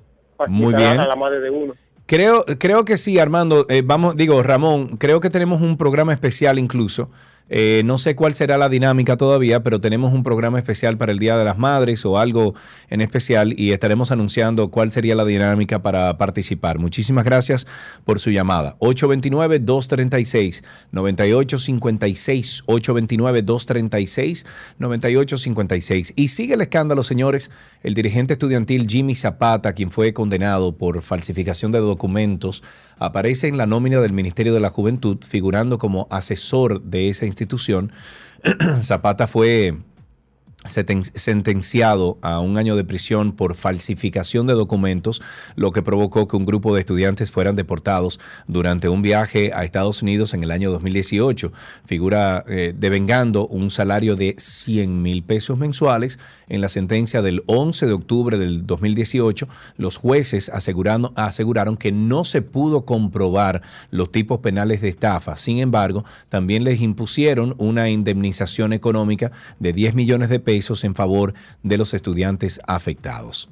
Muy bien. a la madre de uno. Creo, creo que sí, Armando. Eh, vamos, digo, Ramón, creo que tenemos un programa especial incluso. Eh, no sé cuál será la dinámica todavía, pero tenemos un programa especial para el Día de las Madres o algo en especial y estaremos anunciando cuál sería la dinámica para participar. Muchísimas gracias por su llamada. 829-236-9856. 829-236-9856. Y sigue el escándalo, señores. El dirigente estudiantil Jimmy Zapata, quien fue condenado por falsificación de documentos, aparece en la nómina del Ministerio de la Juventud, figurando como asesor de esa institución. [clears throat] Zapata fue sentenciado a un año de prisión por falsificación de documentos, lo que provocó que un grupo de estudiantes fueran deportados durante un viaje a Estados Unidos en el año 2018. Figura eh, devengando un salario de 100 mil pesos mensuales. En la sentencia del 11 de octubre del 2018, los jueces aseguraron que no se pudo comprobar los tipos penales de estafa. Sin embargo, también les impusieron una indemnización económica de 10 millones de pesos en favor de los estudiantes afectados.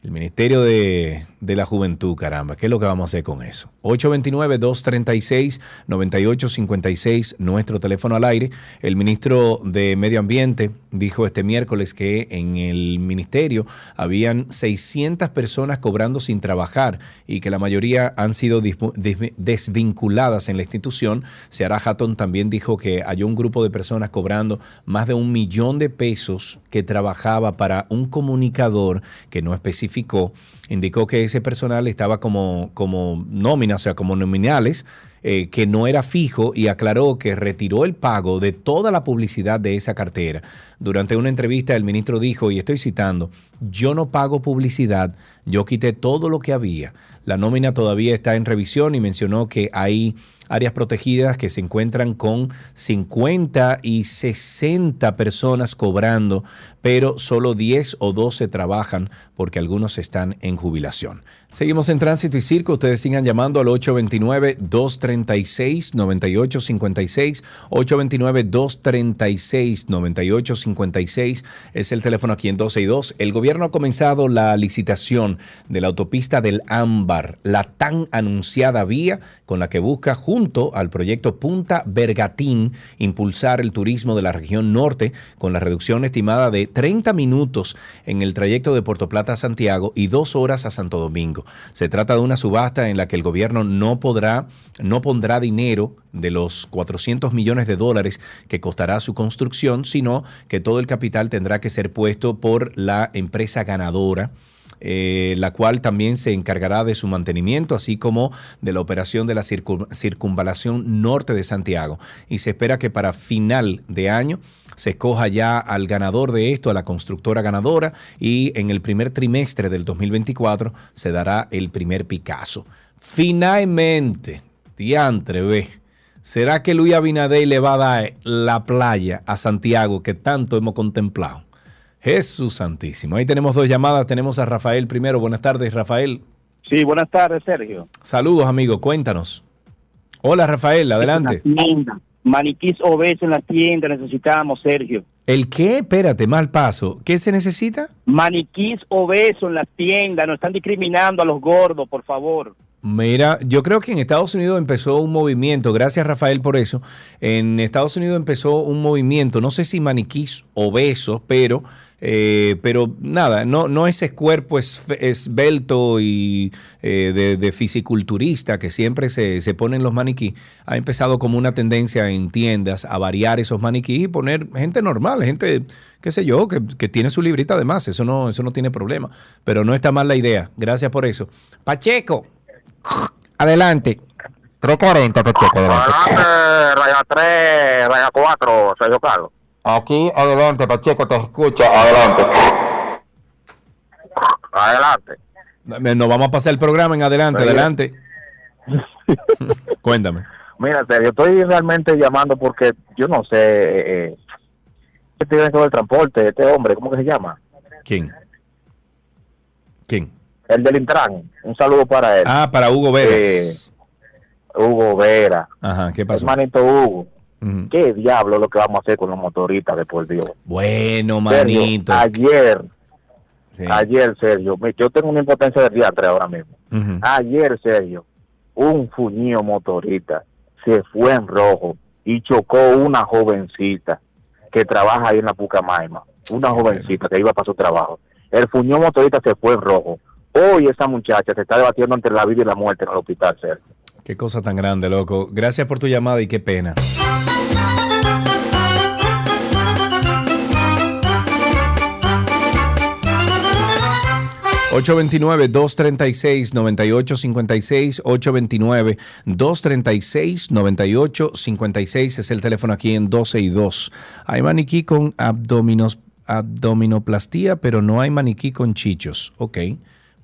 El Ministerio de, de la Juventud, caramba, ¿qué es lo que vamos a hacer con eso? 829-236-9856, nuestro teléfono al aire. El ministro de Medio Ambiente dijo este miércoles que en el ministerio habían 600 personas cobrando sin trabajar y que la mayoría han sido desvinculadas en la institución. Seara Hatton también dijo que hay un grupo de personas cobrando más de un millón de pesos que trabajaba para un comunicador que no Indicó que ese personal estaba como, como nómina, o sea, como nominales, eh, que no era fijo y aclaró que retiró el pago de toda la publicidad de esa cartera. Durante una entrevista el ministro dijo, y estoy citando, yo no pago publicidad, yo quité todo lo que había. La nómina todavía está en revisión y mencionó que hay áreas protegidas que se encuentran con 50 y 60 personas cobrando, pero solo 10 o 12 trabajan porque algunos están en jubilación. Seguimos en Tránsito y Circo. Ustedes sigan llamando al 829-236-9856. 829-236-9856 es el teléfono aquí en 12 y 2. El gobierno ha comenzado la licitación de la autopista del Ámbar, la tan anunciada vía con la que busca, junto al proyecto Punta Bergatín, impulsar el turismo de la región norte con la reducción estimada de 30 minutos en el trayecto de Puerto Plata a Santiago y dos horas a Santo Domingo. Se trata de una subasta en la que el gobierno no podrá, no pondrá dinero de los 400 millones de dólares que costará su construcción, sino que todo el capital tendrá que ser puesto por la empresa ganadora eh, la cual también se encargará de su mantenimiento, así como de la operación de la circun- circunvalación norte de Santiago. Y se espera que para final de año se escoja ya al ganador de esto, a la constructora ganadora, y en el primer trimestre del 2024 se dará el primer Picasso. Finalmente, diantre, ve. ¿Será que Luis Abinader le va a dar la playa a Santiago que tanto hemos contemplado? Jesús Santísimo. Ahí tenemos dos llamadas. Tenemos a Rafael primero. Buenas tardes, Rafael. Sí, buenas tardes, Sergio. Saludos, amigo. Cuéntanos. Hola, Rafael. Adelante. Maniquís obeso en la tienda necesitamos, Sergio. ¿El qué? Espérate, mal paso. ¿Qué se necesita? Maniquís obeso en las tiendas, nos están discriminando a los gordos, por favor. Mira, yo creo que en Estados Unidos empezó un movimiento, gracias Rafael por eso, en Estados Unidos empezó un movimiento, no sé si maniquís obesos, pero, eh, pero nada, no, no ese cuerpo es- esbelto y eh, de, fisiculturista que siempre se, se ponen los maniquí, ha empezado como una tendencia en tiendas a variar esos maniquí y poner gente normal, gente, qué sé yo, que, que tiene su librita además, eso no, eso no tiene problema, pero no está mal la idea, gracias por eso. Pacheco. Adelante. 340, Pacheco, adelante. raya 3, raya 4, Sergio Carlos. Aquí, adelante, Pacheco, te escucha. Adelante. Adelante. Nos vamos a pasar el programa en adelante, adelante. Cuéntame. Mira, Sergio, estoy realmente llamando porque yo no sé eh, eh, qué tiene que ver el transporte, este hombre, ¿cómo que se llama? ¿Quién? ¿Quién? El del Intran. Un saludo para él. Ah, para Hugo Veras. Eh, Hugo Vera. Ajá, ¿qué pasó? Hermanito Hugo. ¿Qué diablo lo que vamos a hacer con los motoristas de por Dios? Bueno, Sergio, manito. ayer, Sí. ayer, Sergio, yo tengo una impotencia de diatre ahora mismo. Ayer, Sergio, un fuñío motorista se fue en rojo y chocó una jovencita que trabaja ahí en la Pucamaima. Una jovencita que iba para su trabajo. El fuñío motorista se fue en rojo. Hoy esa muchacha se está debatiendo entre la vida y la muerte en el hospital, Sergio. Qué cosa tan grande, loco. Gracias por tu llamada y qué pena. ...829-236-9856... ...829-236-9856... ...es el teléfono aquí en 12 y 2... ...hay maniquí con abdominos, abdominoplastía... ...pero no hay maniquí con chichos... ...ok...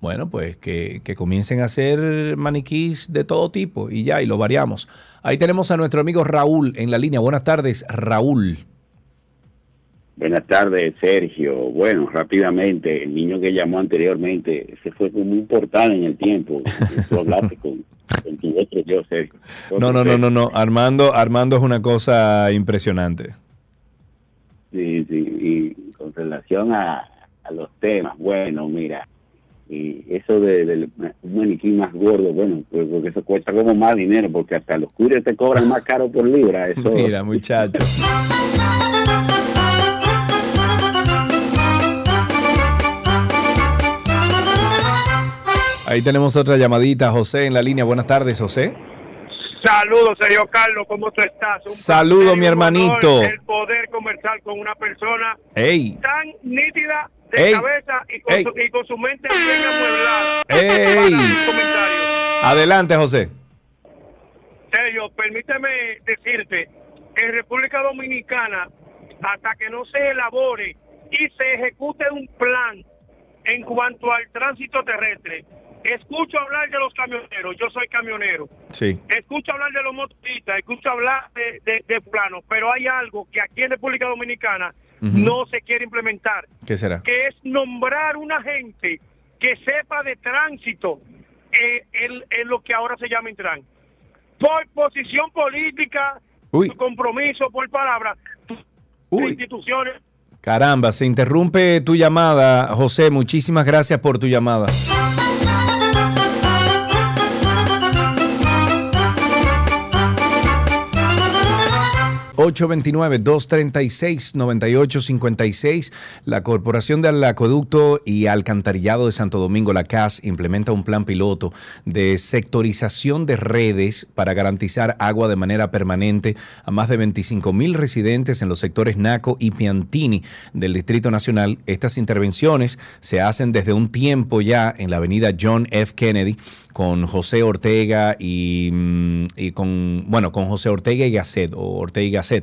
Bueno, pues que, que comiencen a hacer maniquís de todo tipo y ya, y lo variamos. Ahí tenemos a nuestro amigo Raúl en la línea. Buenas tardes, Raúl. Buenas tardes, Sergio. Bueno, rápidamente, el niño que llamó anteriormente se fue como un portal en el tiempo. [laughs] Tú hablaste con, con tu otro yo, Sergio. No, no, no, no, no. Armando, Armando es una cosa impresionante. Sí, sí, y con relación a, a los temas, bueno, mira, y eso de, del un maniquí más gordo, bueno, pues porque eso cuesta como más dinero, porque hasta los curios te cobran más caro por libra. [laughs] Eso, Mira, muchachos. Ahí tenemos otra llamadita, José en la línea. Buenas tardes, José. Saludos, Sergio Carlos, ¿cómo tú estás? Un Saludo, placer y mi un hermanito. honor El poder conversar con una persona Ey. tan nítida de Ey. cabeza y con, Ey. su, y con su mente bien amueblada. Ey. Mis comentarios. Adelante, José. Sergio, permíteme decirte, en República Dominicana, hasta que no se elabore y se ejecute un plan en cuanto al tránsito terrestre, escucho hablar de los camioneros, yo soy camionero, Sí. escucho hablar de los motoristas, escucho hablar de, de, de planos, pero hay algo que aquí en República Dominicana No se quiere implementar, ¿Qué será? que es nombrar una gente que sepa de tránsito eh, en, en lo que ahora se llama Intran. por posición política, Uy. por compromiso, por palabra, Uy. instituciones. Caramba, se interrumpe tu llamada, José. Muchísimas gracias por tu llamada. 829-236-9856. La Corporación del Acueducto y Alcantarillado de Santo Domingo, la CAS, implementa un plan piloto de sectorización de redes para garantizar agua de manera permanente a más de 25 mil residentes en los sectores Naco y Piantini del Distrito Nacional. Estas intervenciones se hacen desde un tiempo ya en la avenida John F. Kennedy con José Ortega y, mm, y con, bueno, con José Ortega y Gasset, o Ortega y Gasset.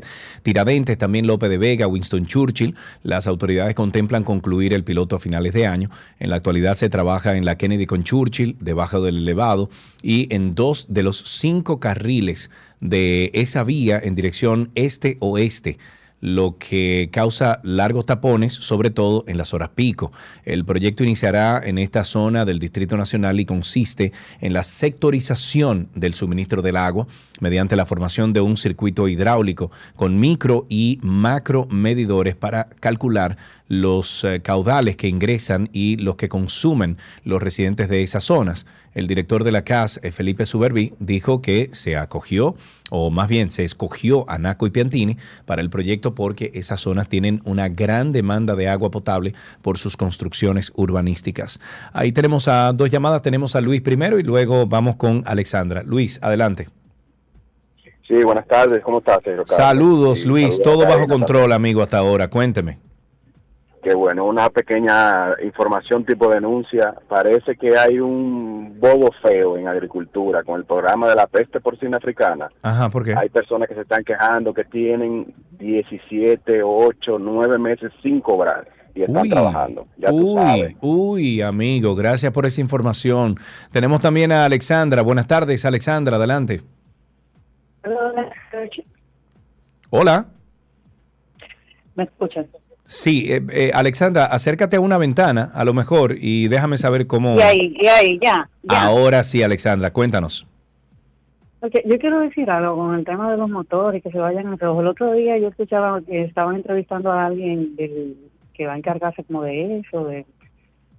Tiradentes, también López de Vega, Winston Churchill. Las autoridades contemplan concluir el piloto a finales de año. En la actualidad se trabaja en la Kennedy con Churchill, debajo del elevado, y en dos de los cinco carriles de esa vía en dirección este-oeste lo que causa largos tapones, sobre todo en las horas pico. El proyecto iniciará en esta zona del Distrito Nacional y consiste en la sectorización del suministro del agua mediante la formación de un circuito hidráulico con micro y macro medidores para calcular los eh, caudales que ingresan y los que consumen los residentes de esas zonas. El director de la CAS, eh, Felipe Suberví, dijo que se acogió, o más bien se escogió a Naco y Piantini para el proyecto porque esas zonas tienen una gran demanda de agua potable por sus construcciones urbanísticas. Ahí tenemos a dos llamadas, tenemos a Luis primero y luego vamos con Alexandra. Luis, adelante. Sí, buenas tardes, ¿cómo estás, Carlos? Saludos, Sí, Luis, saludos todo bajo control, amigo, hasta ahora. Cuénteme. Qué bueno, una pequeña información tipo denuncia. Parece que hay un bobo feo en agricultura con el programa de la peste porcina africana. Ajá, ¿por qué? Hay personas que se están quejando que tienen 17, 8, 9 meses sin cobrar y están Uy, trabajando. Ya tú sabes. uy, uy, amigo, gracias por esa información. Tenemos también a Alexandra. Buenas tardes, Alexandra, adelante. Hola. ¿Me escuchan? Sí, eh, eh, Alexandra, acércate a una ventana, a lo mejor, y déjame saber cómo. Y ahí, y ahí, ya. ya. Ahora sí, Alexandra, cuéntanos. Ok, Yo quiero decir algo con el tema de los motores que se vayan a rojo. El otro día yo escuchaba que estaban entrevistando a alguien del, que va a encargarse como de eso, de,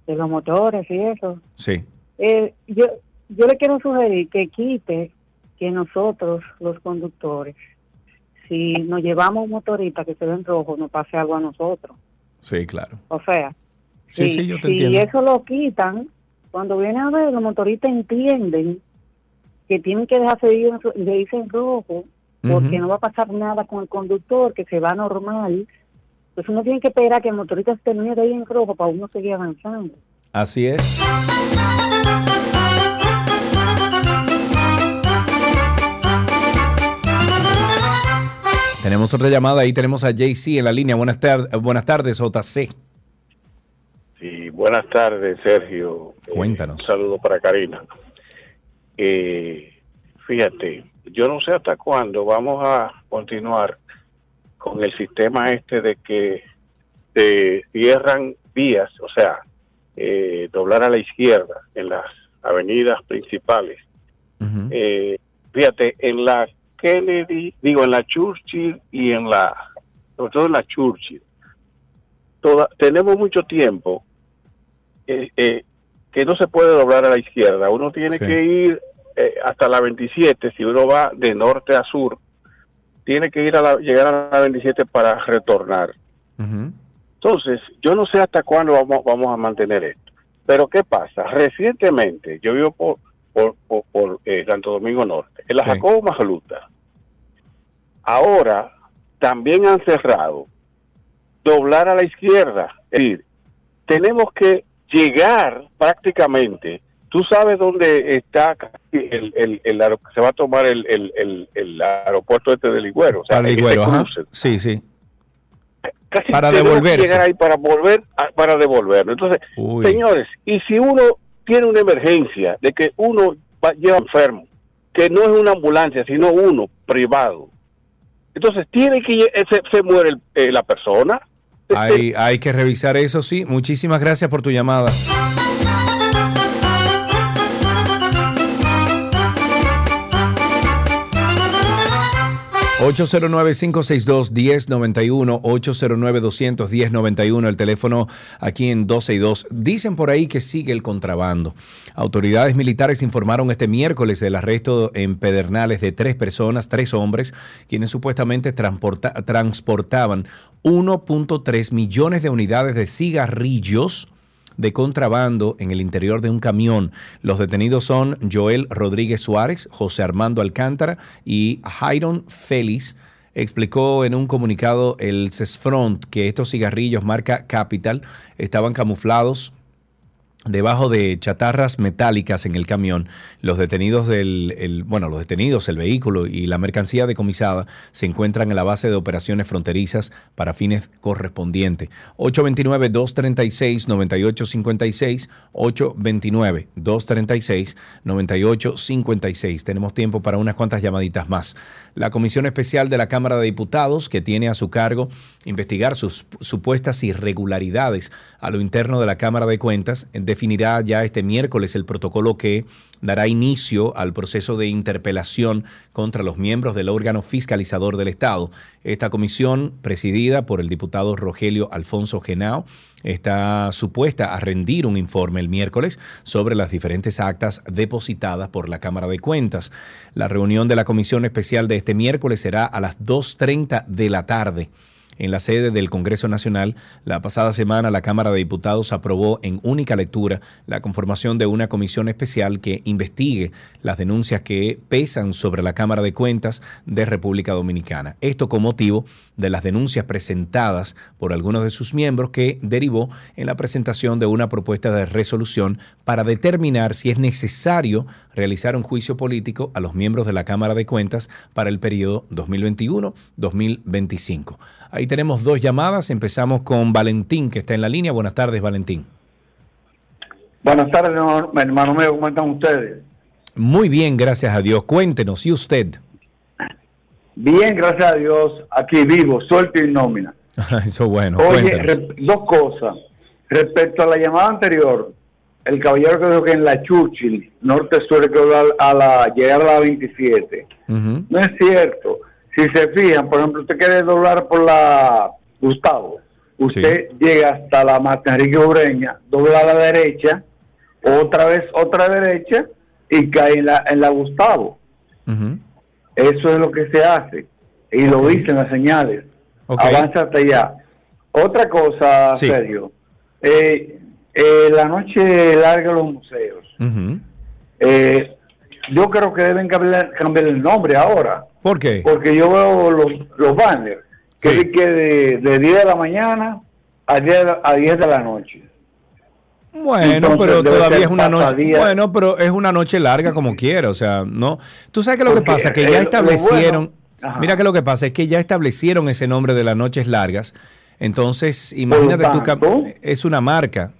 de los motores y eso. Sí. Eh, yo, yo le quiero sugerir que quite que nosotros, los conductores, si nos llevamos un motorista que se ve en rojo, nos pase algo a nosotros. Sí, claro. O sea, Sí, si, sí, yo te si entiendo. eso lo quitan, cuando viene a ver, los motoristas entienden que tienen que dejarse ir en ro- de irse en rojo, porque no va a pasar nada con el conductor, que se va normal. Entonces uno tiene que esperar que el motorista termine de ir en rojo para uno seguir avanzando. Así es. Tenemos otra llamada, ahí tenemos a JC en la línea. Buenas, tar- buenas tardes, JC. Sí, buenas tardes, Sergio. Cuéntanos. Un saludo para Karina. Eh, fíjate, yo no sé hasta cuándo vamos a continuar con el sistema este de que se cierran vías, o sea, eh, doblar a la izquierda en las avenidas principales. Eh, fíjate, en la Kennedy, digo, en la Churchill y en la, sobre todo en la Churchill, toda, tenemos mucho tiempo eh, eh, que no se puede doblar a la izquierda. Uno tiene Sí. que ir eh, hasta la 27, si uno va de norte a sur, tiene que ir a la, llegar a la 27 para retornar. Entonces, yo no sé hasta cuándo vamos, vamos a mantener esto. Pero ¿qué pasa? Recientemente, yo vivo por, por, por, por, eh, Santo Domingo Norte, en la Sí. Jacobo. Ahora también han cerrado doblar a la izquierda. Es decir, tenemos que llegar prácticamente. Tú sabes dónde está el, el, el aero- se va a tomar el, el, el, el aeropuerto este de Ligüero. O sea, Para ese Ligüero, ajá. cruce Sí, sí. casi Para devolverse. llegar ahí para volver a- para devolverlo. Entonces, Uy. señores, y si uno tiene una emergencia de que uno va, lleva enfermo, que no es una ambulancia, sino uno privado, entonces tiene que lle- se, se muere el- eh, la persona. Hay, hay que revisar eso, sí. Muchísimas gracias por tu llamada. 809-562-1091, 809-210-91, el teléfono aquí en 12 y 2. Dicen por ahí que sigue el contrabando. Autoridades militares informaron este miércoles del arresto en Pedernales de tres personas, tres hombres, quienes supuestamente transporta- transportaban 1.3 millones de unidades de cigarrillos de contrabando en el interior de un camión. Los detenidos son Joel Rodríguez Suárez, José Armando Alcántara y Jairon Félix. Explicó en un comunicado el CESFRONT que estos cigarrillos marca Capital estaban camuflados debajo de chatarras metálicas en el camión. Los detenidos del, el- bueno, los detenidos, el vehículo y la mercancía decomisada se encuentran en la base de operaciones fronterizas para fines correspondientes. 829-236-9856, 829-236-9856. Tenemos tiempo para unas cuantas llamaditas más. La Comisión Especial de la Cámara de Diputados, que tiene a su cargo investigar sus supuestas irregularidades a lo interno de la Cámara de Cuentas, definirá ya este miércoles el protocolo que dará inicio al proceso de interpelación contra los miembros del órgano fiscalizador del Estado. Esta comisión, presidida por el diputado Rogelio Alfonso Genao, está supuesta a rendir un informe el miércoles sobre las diferentes actas depositadas por la Cámara de Cuentas. La reunión de la comisión especial de este miércoles será a las 2.30 de la tarde en la sede del Congreso Nacional. La pasada semana la Cámara de Diputados aprobó en única lectura la conformación de una comisión especial que investigue las denuncias que pesan sobre la Cámara de Cuentas de República Dominicana. Esto con motivo de las denuncias presentadas por algunos de sus miembros que derivó en la presentación de una propuesta de resolución para determinar si es necesario realizar un juicio político a los miembros de la Cámara de Cuentas para el periodo 2021-2025. Ahí tenemos dos llamadas. Empezamos con Valentín, que está en la línea. Buenas tardes, Valentín. Buenas tardes, hermano, mío, ¿cómo están ustedes? Muy bien, gracias a Dios. Cuéntenos, ¿y usted? Bien, gracias a Dios, aquí vivo, suelto y nómina. [laughs] Eso bueno, Oye, re- dos cosas. Respecto a la llamada anterior, el caballero que dijo que en la Churchill, norte-sur, quedó a, a la, llegar a la 27. Ujú. No es cierto. Si se fijan, por ejemplo, usted quiere doblar por la Gustavo, usted llega hasta la Marta Enrique Ureña, dobla a la derecha, otra vez otra derecha y cae en la, en la Gustavo. Eso es lo que se hace. Y lo dicen las señales. Avanza hasta allá. Otra cosa, Sí. Sergio. Eh, eh, la noche larga de los museos. Eh, yo creo que deben cambiar, cambiar el nombre ahora. ¿Por qué? Porque yo veo los, los banners que dice que de, de 10 de la mañana a 10 de, a 10 de la noche. Bueno, Entonces, pero todavía es una noche. Bueno, pero es una noche larga como quiera, o sea, no. Tú sabes que lo que pasa que ya establecieron. bueno- mira que lo que pasa es que ya establecieron ese nombre de las noches largas. Entonces, imagínate tú, tanto- cam- es una marca.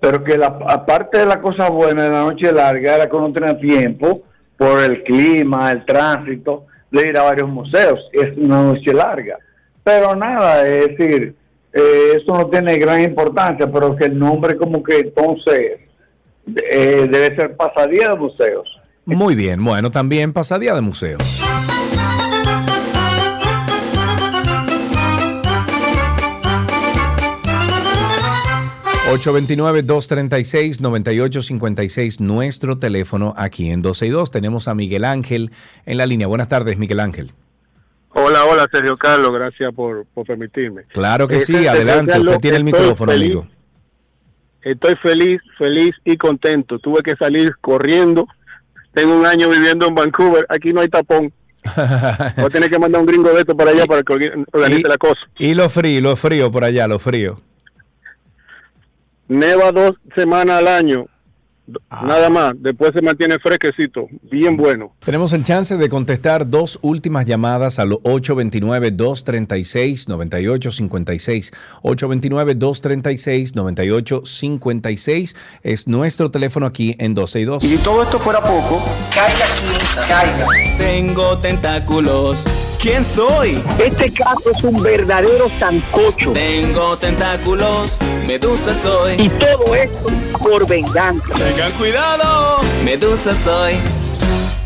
Pero que la, aparte de la cosa buena de la noche larga era que uno tenía tiempo por el clima, el tránsito, de ir a varios museos. Es una noche larga. Pero nada, es decir, eh, eso no tiene gran importancia, pero que el nombre como que entonces eh, debe ser pasadía de museos. Muy bien, bueno, también pasadía de museo. ...829-236-9856... ...nuestro teléfono aquí en 12 y 2. Tenemos a Miguel Ángel en la línea. Buenas tardes, Miguel Ángel. Hola, hola, Sergio Carlos, gracias por, por permitirme. Claro que Eh, sí, Sergio adelante. Carlos, Usted tiene el micrófono, feliz, amigo. Estoy feliz, feliz y contento. Tuve que salir corriendo. Tengo un año viviendo en Vancouver. Aquí no hay tapón. [laughs] Voy a tener que mandar un gringo de esto para allá para que orga- organice la cosa. Y lo frío, lo frío por allá, lo frío. Neva dos semanas al año. Ah. Nada más. Después se mantiene fresquecito. Bien bueno. Tenemos el chance de contestar dos últimas llamadas al 829-236-9856. 829-236-9856 es nuestro teléfono aquí en 12 y 2. Y si todo esto fuera poco, caiga quien caiga. Tengo tentáculos. ¿Quién soy? Este caso es un verdadero sancocho. Tengo tentáculos. Medusa soy. Y todo esto por venganza. Tengan cuidado. Medusa soy.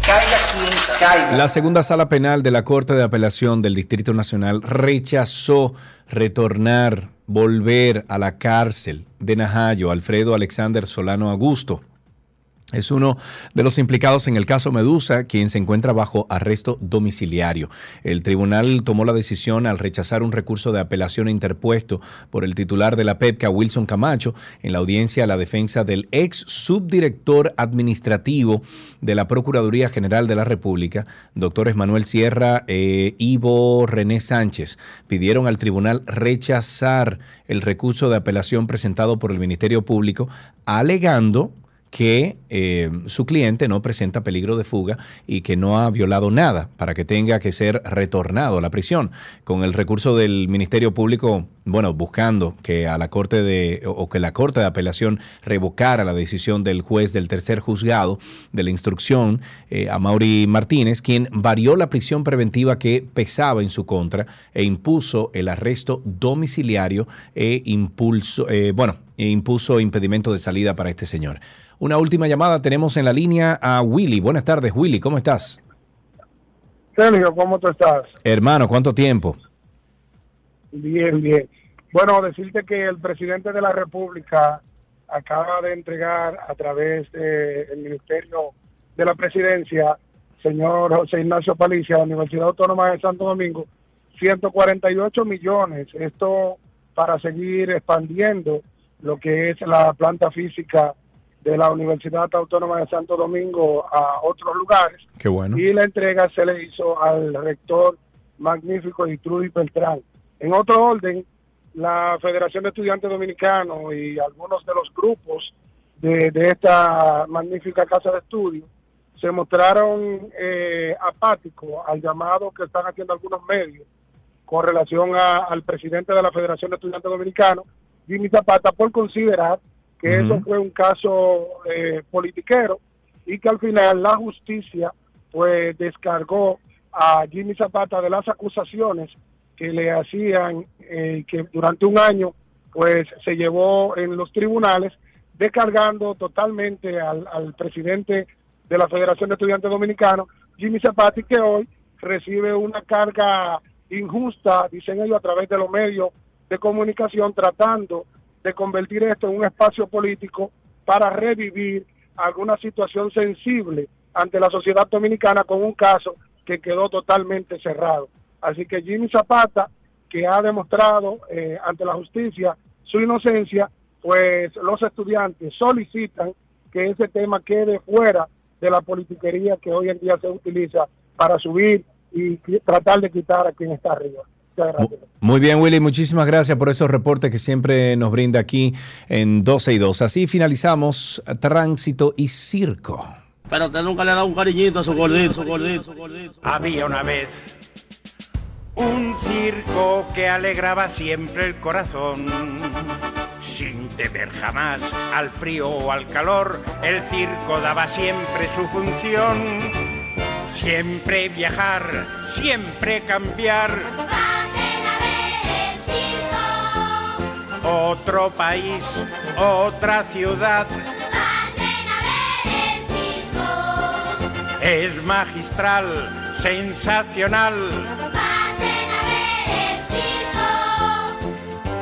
Caiga quien caiga. La segunda sala penal de la Corte de Apelación del Distrito Nacional rechazó retornar, volver a la cárcel de Najayo, Alfredo Alexander Solano Augusto. Es uno de los implicados en el caso Medusa, quien se encuentra bajo arresto domiciliario. El tribunal tomó la decisión al rechazar un recurso de apelación interpuesto por el titular de la PEPCA, Wilson Camacho, en la audiencia a la defensa del ex subdirector administrativo de la Procuraduría General de la República, doctor Manuel Sierra e Ivo René Sánchez. Pidieron al tribunal rechazar el recurso de apelación presentado por el Ministerio Público, alegando que eh, su cliente no presenta peligro de fuga y que no ha violado nada para que tenga que ser retornado a la prisión. Con el recurso del Ministerio Público, bueno, buscando que a la Corte de o que la Corte de Apelación revocara la decisión del juez del tercer juzgado de la instrucción, eh, a Mauri Martínez, quien varió la prisión preventiva que pesaba en su contra e impuso el arresto domiciliario e impulso, eh, bueno, e impuso impedimento de salida para este señor. Una última llamada, tenemos en la línea a Willy. Buenas tardes, Willy, ¿cómo estás? Sergio, ¿cómo tú estás? Hermano, ¿cuánto tiempo? Bien, bien. Bueno, decirte que el presidente de la República acaba de entregar a través del Ministerio de la Presidencia, señor José Ignacio Palicia, a la Universidad Autónoma de Santo Domingo, 148 millones. Esto para seguir expandiendo lo que es la planta física de la Universidad Autónoma de Santo Domingo a otros lugares. Qué bueno. Y la entrega se le hizo al rector magnífico Itrudy Beltrán. En otro orden, la Federación de Estudiantes Dominicanos y algunos de los grupos de, de esta magnífica casa de estudio se mostraron eh, apáticos al llamado que están haciendo algunos medios con relación a- al presidente de la Federación de Estudiantes Dominicanos, Jimmy Zapata, por considerar que eso fue un caso eh, politiquero y que al final la justicia pues descargó a Jimmy Zapata de las acusaciones que le hacían eh, que durante un año pues se llevó en los tribunales descargando totalmente al, al presidente de la Federación de Estudiantes Dominicanos, Jimmy Zapata, y que hoy recibe una carga injusta, dicen ellos, a través de los medios de comunicación, tratando de convertir esto en un espacio político para revivir alguna situación sensible ante la sociedad dominicana con un caso que quedó totalmente cerrado. Así que Jimmy Zapata, que ha demostrado eh, ante la justicia su inocencia, pues los estudiantes solicitan que ese tema quede fuera de la politiquería que hoy en día se utiliza para subir y tratar de quitar a quien está arriba. Muy bien, Willy, muchísimas gracias por esos reportes que siempre nos brinda aquí en 12 y 2. Así finalizamos Tránsito y Circo. Pero usted nunca le ha dado un cariñito a su gordito, su gordito, su gordito. Había una vez un circo que alegraba siempre el corazón. Sin temer jamás al frío o al calor, el circo daba siempre su función. Siempre viajar, siempre cambiar. Otro país, otra ciudad. Es magistral, sensacional.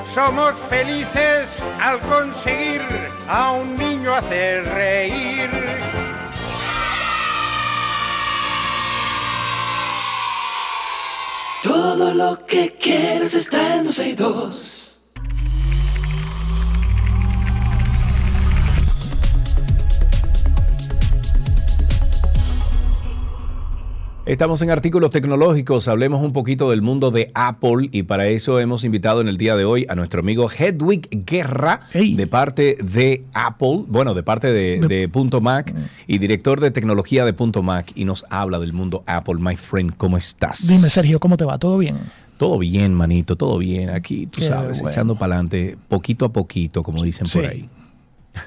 Somos felices al conseguir a un niño hacer reír. Todo lo que quieres está en 12 y 2. Estamos en artículos tecnológicos, hablemos un poquito del mundo de Apple y para eso hemos invitado en el día de hoy a nuestro amigo Hedwig Guerra de parte de Apple, bueno, de parte de, de Punto Mac y director de tecnología de Punto Mac y nos habla del mundo Apple. My friend, ¿cómo estás? Dime, Sergio, ¿cómo te va? ¿Todo bien? Todo bien, manito, todo bien. Aquí, tú Qué sabes, bueno. echando para adelante, poquito a poquito, como dicen por ahí.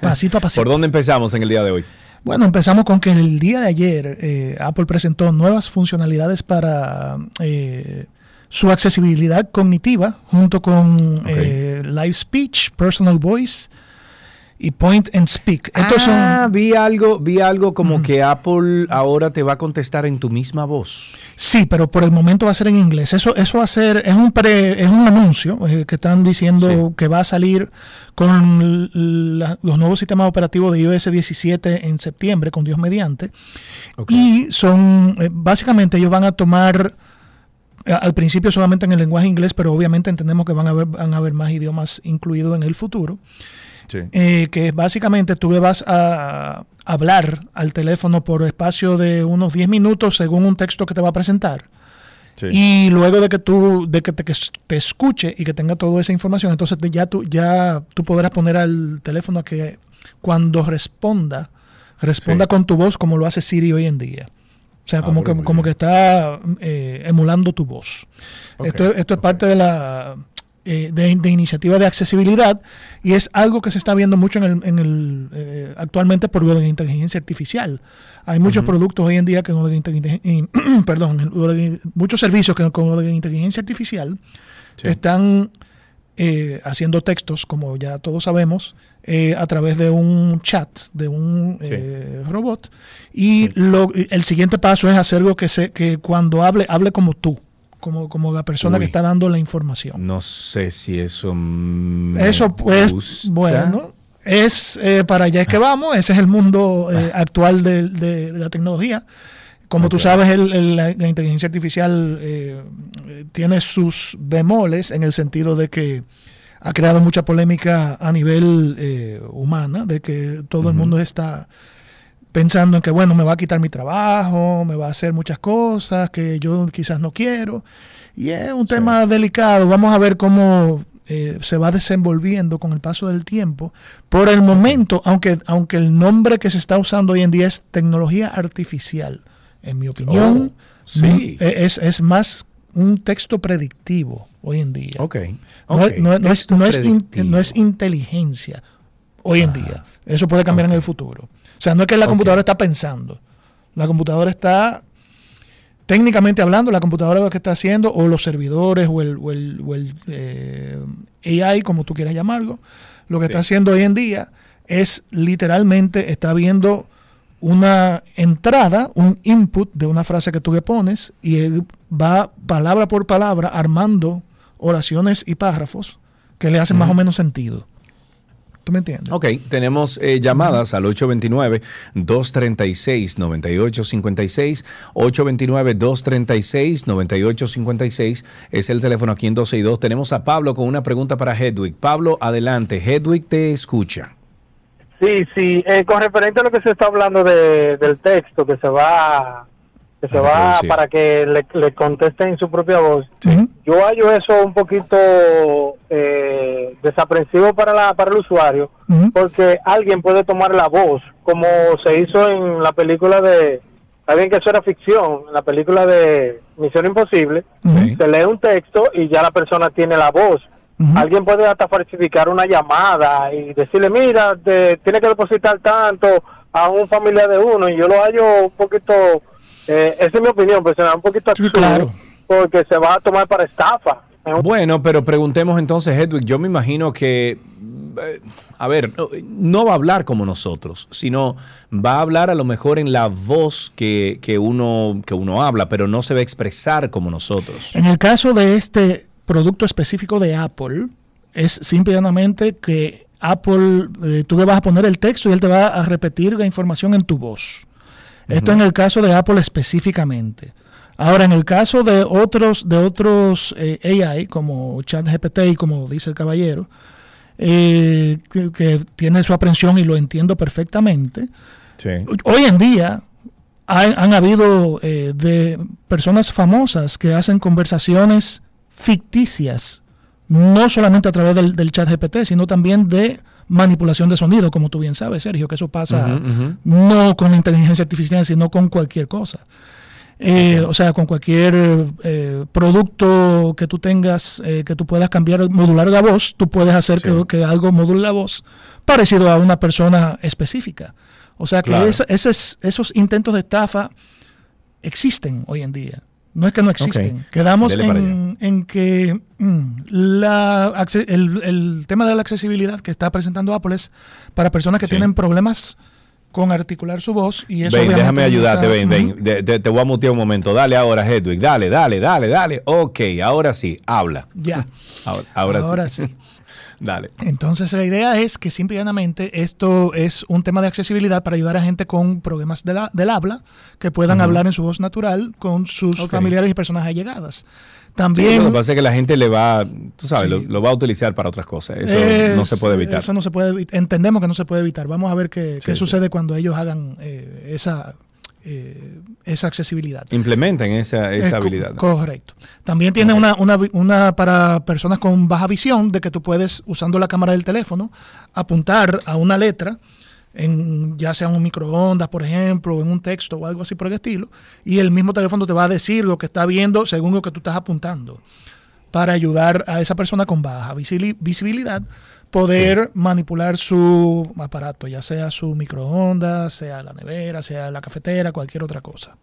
Pasito a [laughs] pasito. ¿Por dónde empezamos en el día de hoy? Bueno, empezamos con que el día de ayer eh, Apple presentó nuevas funcionalidades para eh, su accesibilidad cognitiva junto con eh, Live Speech, Personal Voice y Point and Speak. Estos ah, son, vi algo, vi algo como que Apple ahora te va a contestar en tu misma voz. sí, pero por el momento va a ser en inglés. Eso, eso va a ser, es un pre, es un anuncio eh, que están diciendo que va a salir con la- los nuevos sistemas operativos de iOS 17 en septiembre, con Dios mediante. Y son, eh, básicamente ellos van a tomar al principio solamente en el lenguaje inglés, pero obviamente entendemos que van a haber, van a haber más idiomas incluidos en el futuro. Eh, que básicamente tú le vas a hablar al teléfono por espacio de unos 10 minutos según un texto que te va a presentar. Y luego de que tú, de que te, que te escuche y que tenga toda esa información, entonces ya tú, ya tú podrás poner al teléfono a que cuando responda, responda Sí. con tu voz como lo hace Siri hoy en día. O sea, Ah, como, que, como que está eh, emulando tu voz. Esto, esto es parte de la eh, de, de iniciativa de accesibilidad y es algo que se está viendo mucho en el, en el, eh, actualmente por lo de la inteligencia artificial. Hay muchos productos hoy en día que con lo de inteligen- [clears throat] perdón, en lo de- muchos servicios que con lo de inteligencia artificial están eh, haciendo textos, como ya todos sabemos, eh, a través de un chat, de un eh, robot. Y lo, el siguiente paso es hacer algo que, se, que cuando hable, hable como tú, como, como la persona que está dando la información. No sé si eso. me Eso pues, gusta. bueno, es eh, para allá es que vamos, ese es el mundo eh, actual de, de- de la tecnología. Como tú sabes, el- el- la, la inteligencia artificial eh, eh, tiene sus bemoles en el sentido de que ha creado mucha polémica a nivel eh, humana, de que todo el mundo está pensando en que, bueno, me va a quitar mi trabajo, me va a hacer muchas cosas que yo quizás no quiero. Y es un tema delicado. Vamos a ver cómo eh, se va desenvolviendo con el paso del tiempo. Por el momento, aunque, aunque el nombre que se está usando hoy en día es tecnología artificial, en mi opinión, Oh, sí. no- es, es más un texto predictivo hoy en día. Ok. No, es- no es- no es, Texto no es in- predictivo. no es inteligencia hoy en día. Eso puede cambiar en el futuro. O sea, no es que la computadora está pensando. La computadora está, técnicamente hablando, la computadora lo que está haciendo, o los servidores, o el, o el- o el, eh, AI, como tú quieras llamarlo, lo que está haciendo hoy en día es literalmente, está viendo una entrada, un input de una frase que tú le pones y él va palabra por palabra armando oraciones y párrafos que le hacen más o menos sentido. ¿Tú me entiendes? Ok, tenemos eh, llamadas al 829-236-9856. 829-236-9856 es el teléfono aquí en 12 y 2. Tenemos a Pablo con una pregunta para Hedwig. Pablo, adelante. Hedwig te escucha. Sí, sí, eh, con referente a lo que se está hablando de, del texto que se va que se va para que le, le conteste en su propia voz. Yo hallo eso un poquito eh, desaprensivo para la para el usuario porque alguien puede tomar la voz como se hizo en la película de alguien que eso era ficción, en la película de Misión Imposible, se lee un texto y ya la persona tiene la voz. Alguien puede hasta falsificar una llamada y decirle, mira, te, tiene que depositar tanto a un familiar de uno. Y yo lo hallo un poquito, eh, esa es mi opinión personal, un poquito absurdo, porque se va a tomar para estafa. Bueno, pero preguntemos entonces, Hedwig, yo me imagino que, eh, a ver, no, no va a hablar como nosotros, sino va a hablar a lo mejor en la voz que, que uno, que uno habla, pero no se va a expresar como nosotros. En el caso de este producto específico de Apple, es simplemente que Apple, eh, tú le vas a poner el texto y él te va a repetir la información en tu voz. Esto en el caso de Apple específicamente. Ahora, en el caso de otros, de otros eh, AI, como ChatGPT y como dice el caballero, eh, que, que tiene su aprensión y lo entiendo perfectamente, hoy en día hay- han habido eh, de personas famosas que hacen conversaciones ficticias, no solamente a través del, del chat GPT, sino también de manipulación de sonido, como tú bien sabes, Sergio, que eso pasa no con inteligencia artificial, sino con cualquier cosa. Eh, O sea, con cualquier eh, producto que tú tengas, eh, que tú puedas cambiar, modular la voz, tú puedes hacer que, que algo module la voz parecido a una persona específica. O sea que Claro. esa- esos, esos intentos de estafa existen hoy en día. No es que no existen. Quedamos en, en que mm, la, el, el tema de la accesibilidad que está presentando Apple es para personas que Sí. tienen problemas con articular su voz y eso Ven, obviamente déjame ayudarte, está- ven, ven. De- de- te voy a mutear un momento. Dale ahora, Hedwig. Dale, dale, dale, dale. Ok, ahora sí, habla. Ya. Ahora, [laughs] ahora, Ahora sí. sí. Dale. Entonces la idea es que simple y llanamente esto es un tema de accesibilidad para ayudar a gente con problemas de la- del habla que puedan hablar en su voz natural con sus familiares y personas allegadas. Sí, También lo que pasa es que la gente le va, tú sabes, Sí. lo, lo va a utilizar para otras cosas. Eso Es- no se puede evitar. Eso no se puede Entendemos que no se puede evitar. Vamos a ver qué, Sí, qué sucede cuando ellos hagan eh, esa, eh, esa accesibilidad. Implementen esa, esa habilidad. Correcto. También tiene una, una, para personas con baja visión de que tú puedes, usando la cámara del teléfono, apuntar a una letra, en, ya sea en un microondas, por ejemplo, o en un texto o algo así por el estilo, y el mismo teléfono te va a decir lo que está viendo según lo que tú estás apuntando, para ayudar a esa persona con baja visibilidad poder manipular su aparato, ya sea su microondas, sea la nevera, sea la cafetera, cualquier otra cosa.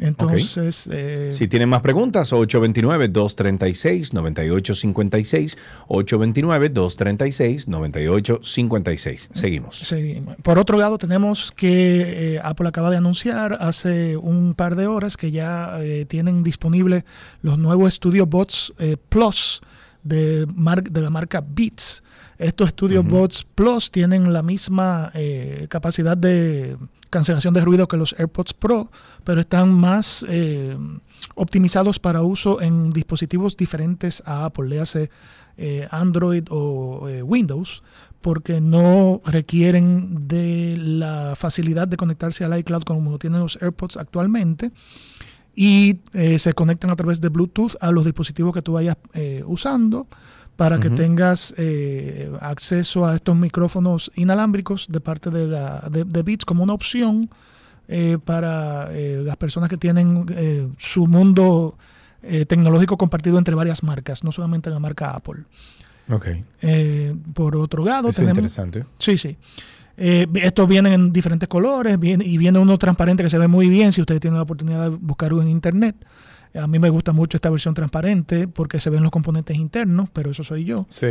Entonces, eh, Si tienen más preguntas, 829-236-9856. 829-236-9856. Seguimos. Seguimos. Por otro lado, tenemos que eh, Apple acaba de anunciar hace un par de horas que ya eh, tienen disponible los nuevos Studio Bots Plus de, mar- de la marca Beats. Estos Studio Bots Plus tienen la misma eh, capacidad de cancelación de ruido que los AirPods Pro, pero están más eh, optimizados para uso en dispositivos diferentes a Apple, le hace Android o eh, Windows, porque no requieren de la facilidad de conectarse al iCloud como lo tienen los AirPods actualmente y eh, se conectan a través de Bluetooth a los dispositivos que tú vayas eh, usando para que tengas eh, acceso a estos micrófonos inalámbricos de parte de, la, de, de Beats como una opción eh, para eh, las personas que tienen eh, su mundo eh, tecnológico compartido entre varias marcas, no solamente la marca Apple. Ok. Eh, por otro lado, es tenemos... interesante. Sí, sí. Eh, estos vienen en diferentes colores viene, y viene uno transparente que se ve muy bien si ustedes tienen la oportunidad de buscarlo en internet. A mí me gusta mucho esta versión transparente porque se ven los componentes internos, pero eso soy yo. Sí.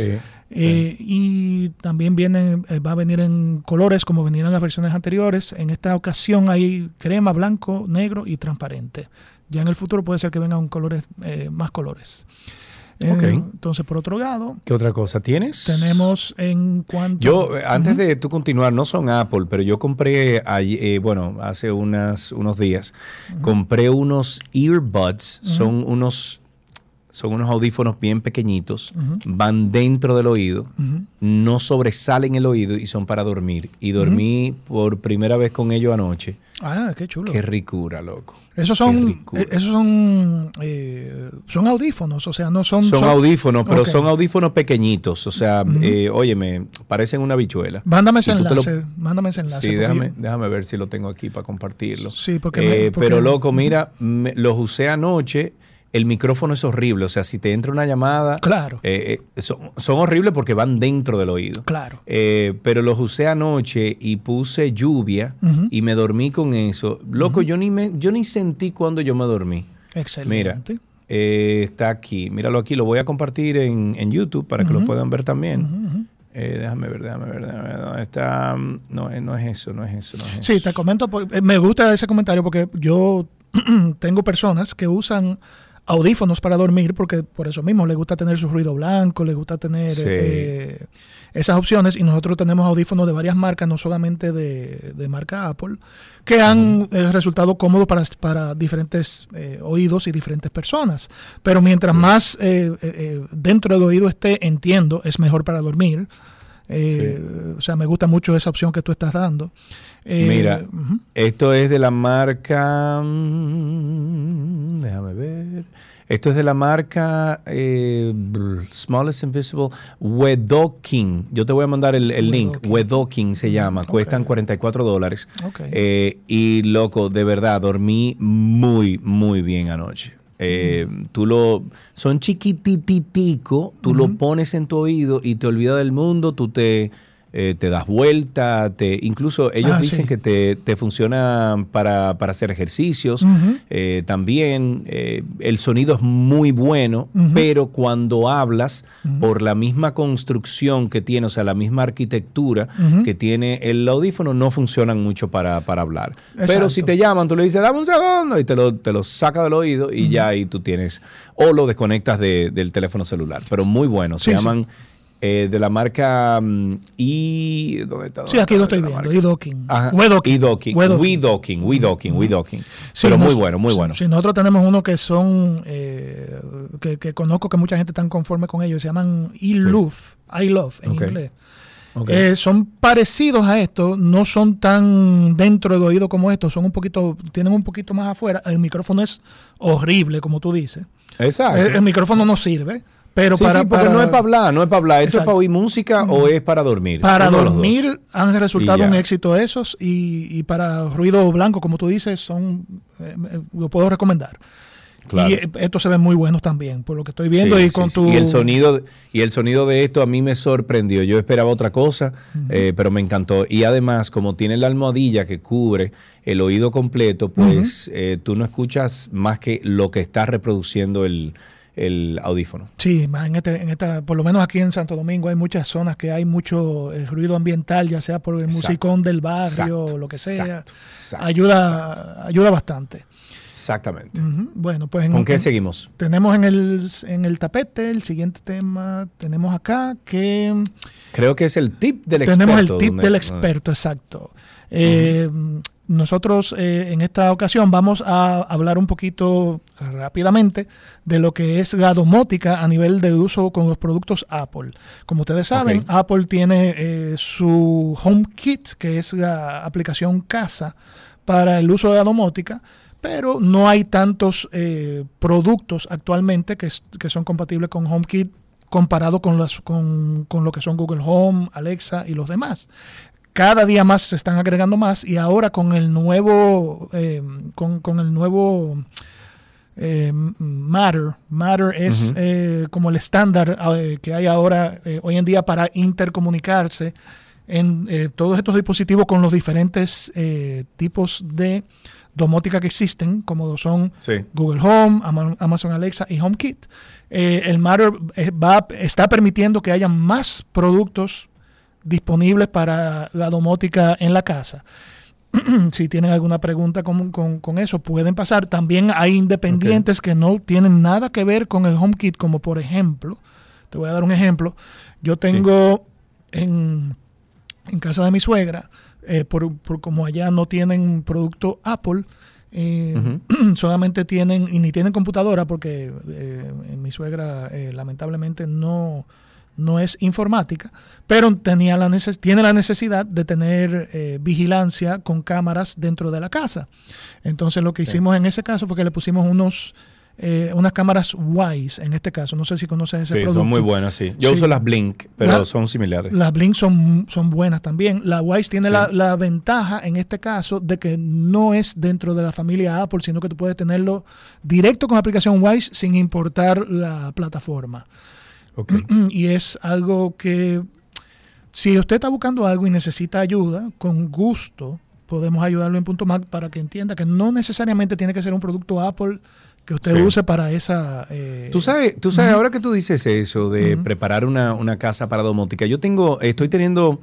Eh, Y también viene, eh, va a venir en colores como venían en las versiones anteriores. En esta ocasión hay crema, blanco, negro y transparente. Ya en el futuro puede ser que vengan colores, eh, más colores. Eh. Entonces, por otro lado, ¿Qué otra cosa tienes? tenemos en cuanto... Yo, eh, antes de tú continuar, no son Apple, pero yo compré, eh, bueno, hace unas, unos días, compré unos earbuds, son unos son unos audífonos bien pequeñitos, van dentro del oído, no sobresalen el oído y son para dormir. Y dormí por primera vez con ellos anoche. Ah, qué chulo. Qué ricura, loco. Esos son, eh, esos son, eh, son audífonos, o sea, no son... Son, audífonos, pero son audífonos pequeñitos. O sea, Ujú. eh, óyeme, parecen una bichuela. Mándame ese lo- enlace, mándame ese enlace. Sí, déjame, yo- déjame ver si lo tengo aquí para compartirlo. Sí, porque Eh, porque- Pero loco, mira, me- los usé anoche. El micrófono es horrible. O sea, si te entra una llamada. Claro. eh, eh, son, son horribles porque van dentro del oído. Claro. Eh, pero los usé anoche y puse lluvia y me dormí con eso. Loco, yo, ni me, yo ni sentí cuando yo me dormí. Excelente. Mira, está aquí. Míralo aquí. Lo voy a compartir en, en YouTube para que lo puedan ver también. Eh, déjame ver, déjame ver, déjame ver. ¿Dónde está? No, no es eso, no es eso, no es eso. Sí, te comento, por- me gusta ese comentario porque yo [clears throat] tengo personas que usan audífonos para dormir porque por eso mismo les gusta tener su ruido blanco, les gusta tener Sí. eh, esas opciones y nosotros tenemos audífonos de varias marcas, no solamente de, de marca Apple, que han eh, resultado cómodos para, para diferentes eh, oídos y diferentes personas. Pero mientras más eh, dentro del oído esté, entiendo, es mejor para dormir. O sea, me gusta mucho esa opción que tú estás dando. Eh, Mira, ujú. esto es de la marca. mm, Déjame ver. Esto es de la marca eh, Smallest Invisible Wedoking. Yo te voy a mandar el, el link. Wedoking se llama. Cuestan 44 dólares. Ok. Eh, y loco, de verdad, dormí muy, muy bien anoche. Eh, Tú lo. Son chiquitititico. Tú lo pones en tu oído y te olvidas del mundo. Tú te. Eh, te das vuelta, te, incluso ellos Ah, dicen sí. que te, te funciona para, para hacer ejercicios. Eh, también eh, el sonido es muy bueno, pero cuando hablas, por la misma construcción que tiene, o sea, la misma arquitectura que tiene el audífono, no funcionan mucho para, para hablar. Pero si te llaman, tú le dices, dame un segundo, y te lo, te lo saca del oído y ya ahí tú tienes, o lo desconectas de- del teléfono celular. Pero muy bueno, se Sí, sí. Eh, de la marca mm, i ¿dónde está? Sí, aquí lo estoy viendo. We-Docking. We-Docking, We-Docking, We-Docking. Sí, Pero muy nos- bueno, muy bueno. Sí, nosotros tenemos uno que son, eh, que, que conozco que mucha gente está conforme con ellos, se llaman iLove, I Love en inglés. Eh, son parecidos a esto, no son tan dentro del oído como estos, son un poquito, tienen un poquito más afuera. El micrófono es horrible, como tú dices. Exacto. El, el micrófono no sirve, pero Sí, para, sí, porque para- no es para hablar, no es para hablar. ¿Esto es para oír música o es para dormir? Para dormir han resultado un éxito esos y, y para ruido blanco, como tú dices, son eh, lo puedo recomendar. Claro. Y eh, estos se ven muy buenos también, por lo que estoy viendo Sí, y con sí. tu y el sonido y el sonido de esto a mí me sorprendió. Yo esperaba otra cosa, eh, pero me encantó. Y además, como tiene la almohadilla que cubre el oído completo, pues eh, tú no escuchas más que lo que está reproduciendo el, el audífono. Sí, más en, este, en esta, por lo menos aquí en Santo Domingo hay muchas zonas que hay mucho eh, ruido ambiental, ya sea por el Exacto, musicón del barrio exacto, o lo que sea. exacto, ayuda, ayuda bastante. Exactamente. Bueno, pues en- ¿Con qué en- seguimos? Tenemos en el, en el tapete el siguiente tema, tenemos acá que Creo que es el tip del experto. tenemos el tip donde- del experto, exacto. Eh, Nosotros eh, en esta ocasión vamos a hablar un poquito rápidamente de lo que es la domótica a nivel de uso con los productos Apple. Como ustedes saben. Apple tiene eh, su HomeKit, que es la aplicación casa para el uso de la domótica, pero no hay tantos eh, productos actualmente que, es- que son compatibles con HomeKit comparado con, las, con, con lo que son Google Home, Alexa y los demás. Cada día más se están agregando más y ahora con el nuevo, eh, con, con el nuevo eh, Matter. Matter es eh, como el estándar eh, que hay ahora hoy en día para intercomunicarse en todos estos dispositivos con los diferentes eh, tipos de domótica que existen, como son Sí. Google Home, Ama- Amazon Alexa y HomeKit. Eh, el Matter va, está permitiendo que haya más productos disponibles para la domótica en la casa. [clears throat] si tienen alguna pregunta con, con- con eso, pueden pasar. También hay independientes que no tienen nada que ver con el HomeKit, como por ejemplo, te voy a dar un ejemplo. Yo tengo en, en casa de mi suegra, eh, por, por como allá no tienen producto Apple, eh, [clears throat] solamente tienen, y ni tienen computadora, porque eh, mi suegra eh, lamentablemente no, no es informática, pero tenía la neces- tiene la necesidad de tener eh, vigilancia con cámaras dentro de la casa. Entonces lo que Sí. hicimos en ese caso fue que le pusimos unos eh, unas cámaras Wise en este caso. No sé si conoces ese Sí, producto. son muy buenas, sí. Yo Sí. uso las Blink, pero La- son similares. Las Blink son, son buenas también. La Wise tiene Sí. la, la ventaja en este caso de que no es dentro de la familia Apple, sino que tú puedes tenerlo directo con la aplicación Wise sin importar la plataforma. Y es algo que, si usted está buscando algo y necesita ayuda, con gusto podemos ayudarlo en Punto Mac para que entienda que no necesariamente tiene que ser un producto Apple que usted Sí. use para esa... eh, Tú sabes, tú sabes ahora que tú dices eso de preparar una, una casa para domótica, yo tengo, estoy teniendo,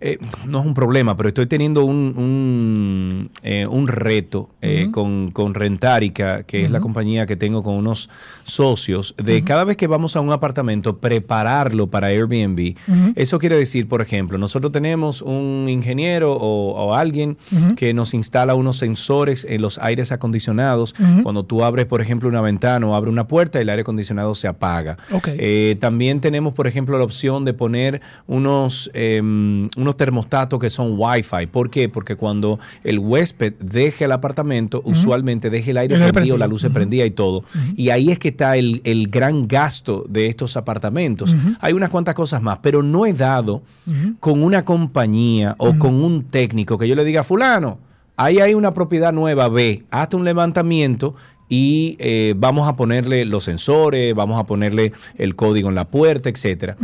eh, no es un problema, pero estoy teniendo un, un, eh, un reto eh, con, con Rentarica, que es la compañía que tengo con unos socios, de cada vez que vamos a un apartamento, prepararlo para Airbnb. Eso quiere decir, por ejemplo, nosotros tenemos un ingeniero o, o alguien que nos instala unos sensores en los aires acondicionados. Cuando tú abres, por ejemplo, una ventana o abres una puerta, el aire acondicionado se apaga. Eh, también tenemos, por ejemplo, la opción de poner unos, em, unos termostatos que son Wi-Fi. ¿Por qué? Porque cuando el huésped deje el apartamento, usualmente deje el aire El prendido, la luz se prendía y todo. Y ahí es que está el, el gran gasto de estos apartamentos. Hay unas cuantas cosas más, pero no he dado con una compañía o con un técnico que yo le diga, fulano, ahí hay una propiedad nueva, ve, hazte un levantamiento y eh, vamos a ponerle los sensores, vamos a ponerle el código en la puerta, etcétera.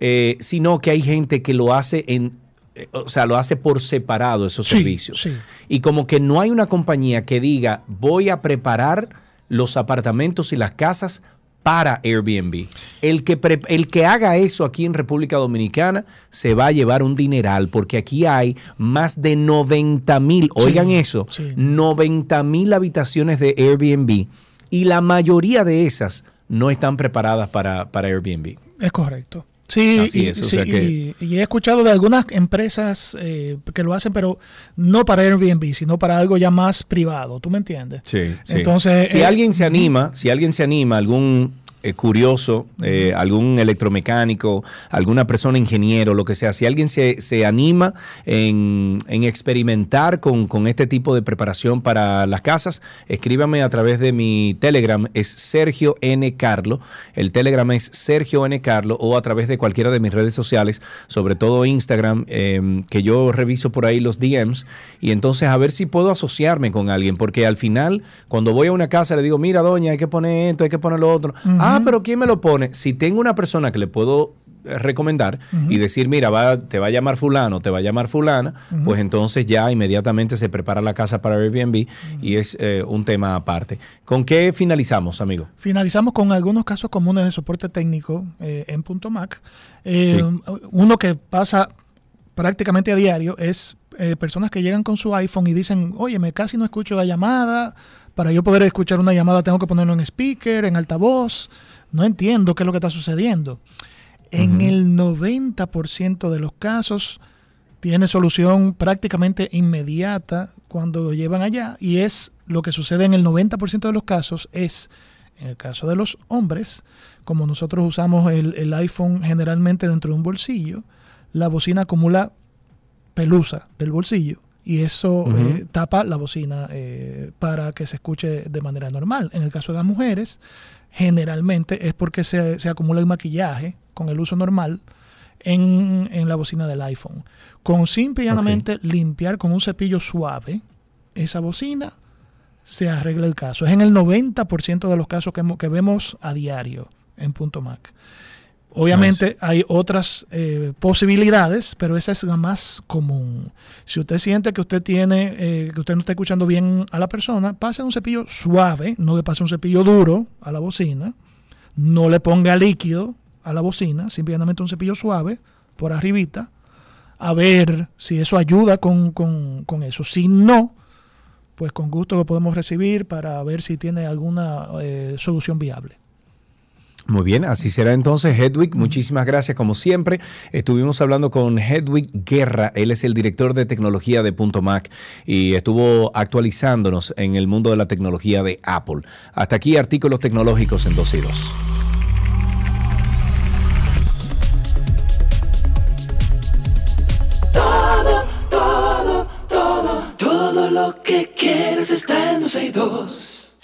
Eh, sino que hay gente que lo hace en o sea, lo hace por separado esos Sí, servicios. sí. Y como que no hay una compañía que diga, voy a preparar los apartamentos y las casas para Airbnb. El que, pre- el que haga eso aquí en República Dominicana se va a llevar un dineral porque aquí hay más de 90 mil, Sí, oigan eso, sí. 90 mil habitaciones de Airbnb y la mayoría de esas no están preparadas para, para Airbnb. Es correcto. Sí, Así y, sí, sea que- y- y he escuchado de algunas empresas eh, que lo hacen, pero no para Airbnb, sino para algo ya más privado, ¿tú me entiendes? Sí, sí. Entonces, si eh, alguien se anima, si alguien se anima, algún eh, curioso, eh, algún electromecánico, alguna persona ingeniero, lo que sea, si alguien se, se anima en, en experimentar con, con este tipo de preparación para las casas, escríbame a través de mi Telegram, es Sergio N. Carlo, el Telegram es Sergio N. Carlo o a través de cualquiera de mis redes sociales, sobre todo Instagram, eh, que yo reviso por ahí los DMs y entonces a ver si puedo asociarme con alguien, porque al final, cuando voy a una casa le digo, mira doña, hay que poner esto, hay que poner lo otro. Ah, pero ¿quién me lo pone? Si tengo una persona que le puedo eh, recomendar y decir, mira, va, te va a llamar fulano, te va a llamar fulana, pues entonces ya inmediatamente se prepara la casa para Airbnb y es eh, un tema aparte. ¿Con qué finalizamos, amigo? Finalizamos con algunos casos comunes de soporte técnico eh, en Punto Mac. Eh, Sí. Uno que pasa prácticamente a diario es personas que llegan con su iPhone y dicen, oye, me casi no escucho la llamada, para yo poder escuchar una llamada tengo que ponerlo en speaker, en altavoz, no entiendo qué es lo que está sucediendo. En Ujú. el 90% de los casos tiene solución prácticamente inmediata cuando lo llevan allá y es lo que sucede en el 90% de los casos es en el caso de los hombres como nosotros usamos el, el iPhone generalmente dentro de un bolsillo la bocina acumula pelusa del bolsillo y eso eh, tapa la bocina eh, para que se escuche de manera normal. En el caso de las mujeres, generalmente es porque se, se acumula el maquillaje con el uso normal en, en la bocina del iPhone. Con simple y llanamente limpiar con un cepillo suave esa bocina, se arregla el caso. Es en el 90% de los casos que vemos a diario en Punto Mac. Obviamente hay otras eh, posibilidades, pero esa es la más común. Si usted siente que usted tiene, eh, que usted no está escuchando bien a la persona, pase un cepillo suave, no le pase un cepillo duro a la bocina, no le ponga líquido a la bocina, simplemente un cepillo suave por arribita, a ver si eso ayuda con, con- con eso. Si no, pues con gusto lo podemos recibir para ver si tiene alguna eh, solución viable. Muy bien, así será entonces Hedwig. Muchísimas gracias como siempre. Estuvimos hablando con Hedwig Guerra, él es el director de tecnología de Punto Mac y estuvo actualizándonos en el mundo de la tecnología de Apple. Hasta aquí artículos tecnológicos en 2 y 2. Todo, todo, todo, todo lo que quieres está en 12 y 2.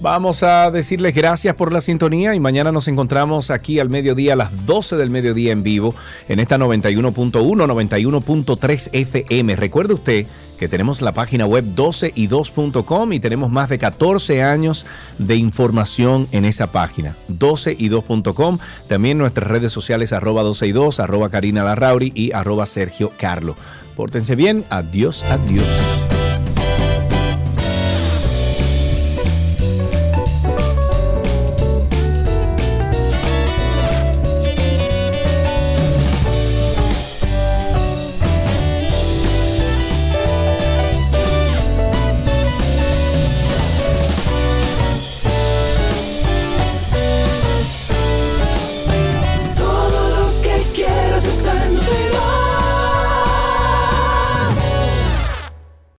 Vamos a decirles gracias por la sintonía y mañana nos encontramos aquí al mediodía a las 12 del mediodía en vivo en esta 91.1, 91.3 FM. Recuerde usted que tenemos la página web 12y2.com y tenemos más de 14 años de información en esa página, 12y2.com. También nuestras redes sociales arroba 12y2, arroba Karina Larrauri y arroba Sergio Carlo. Pórtense bien, adiós, adiós.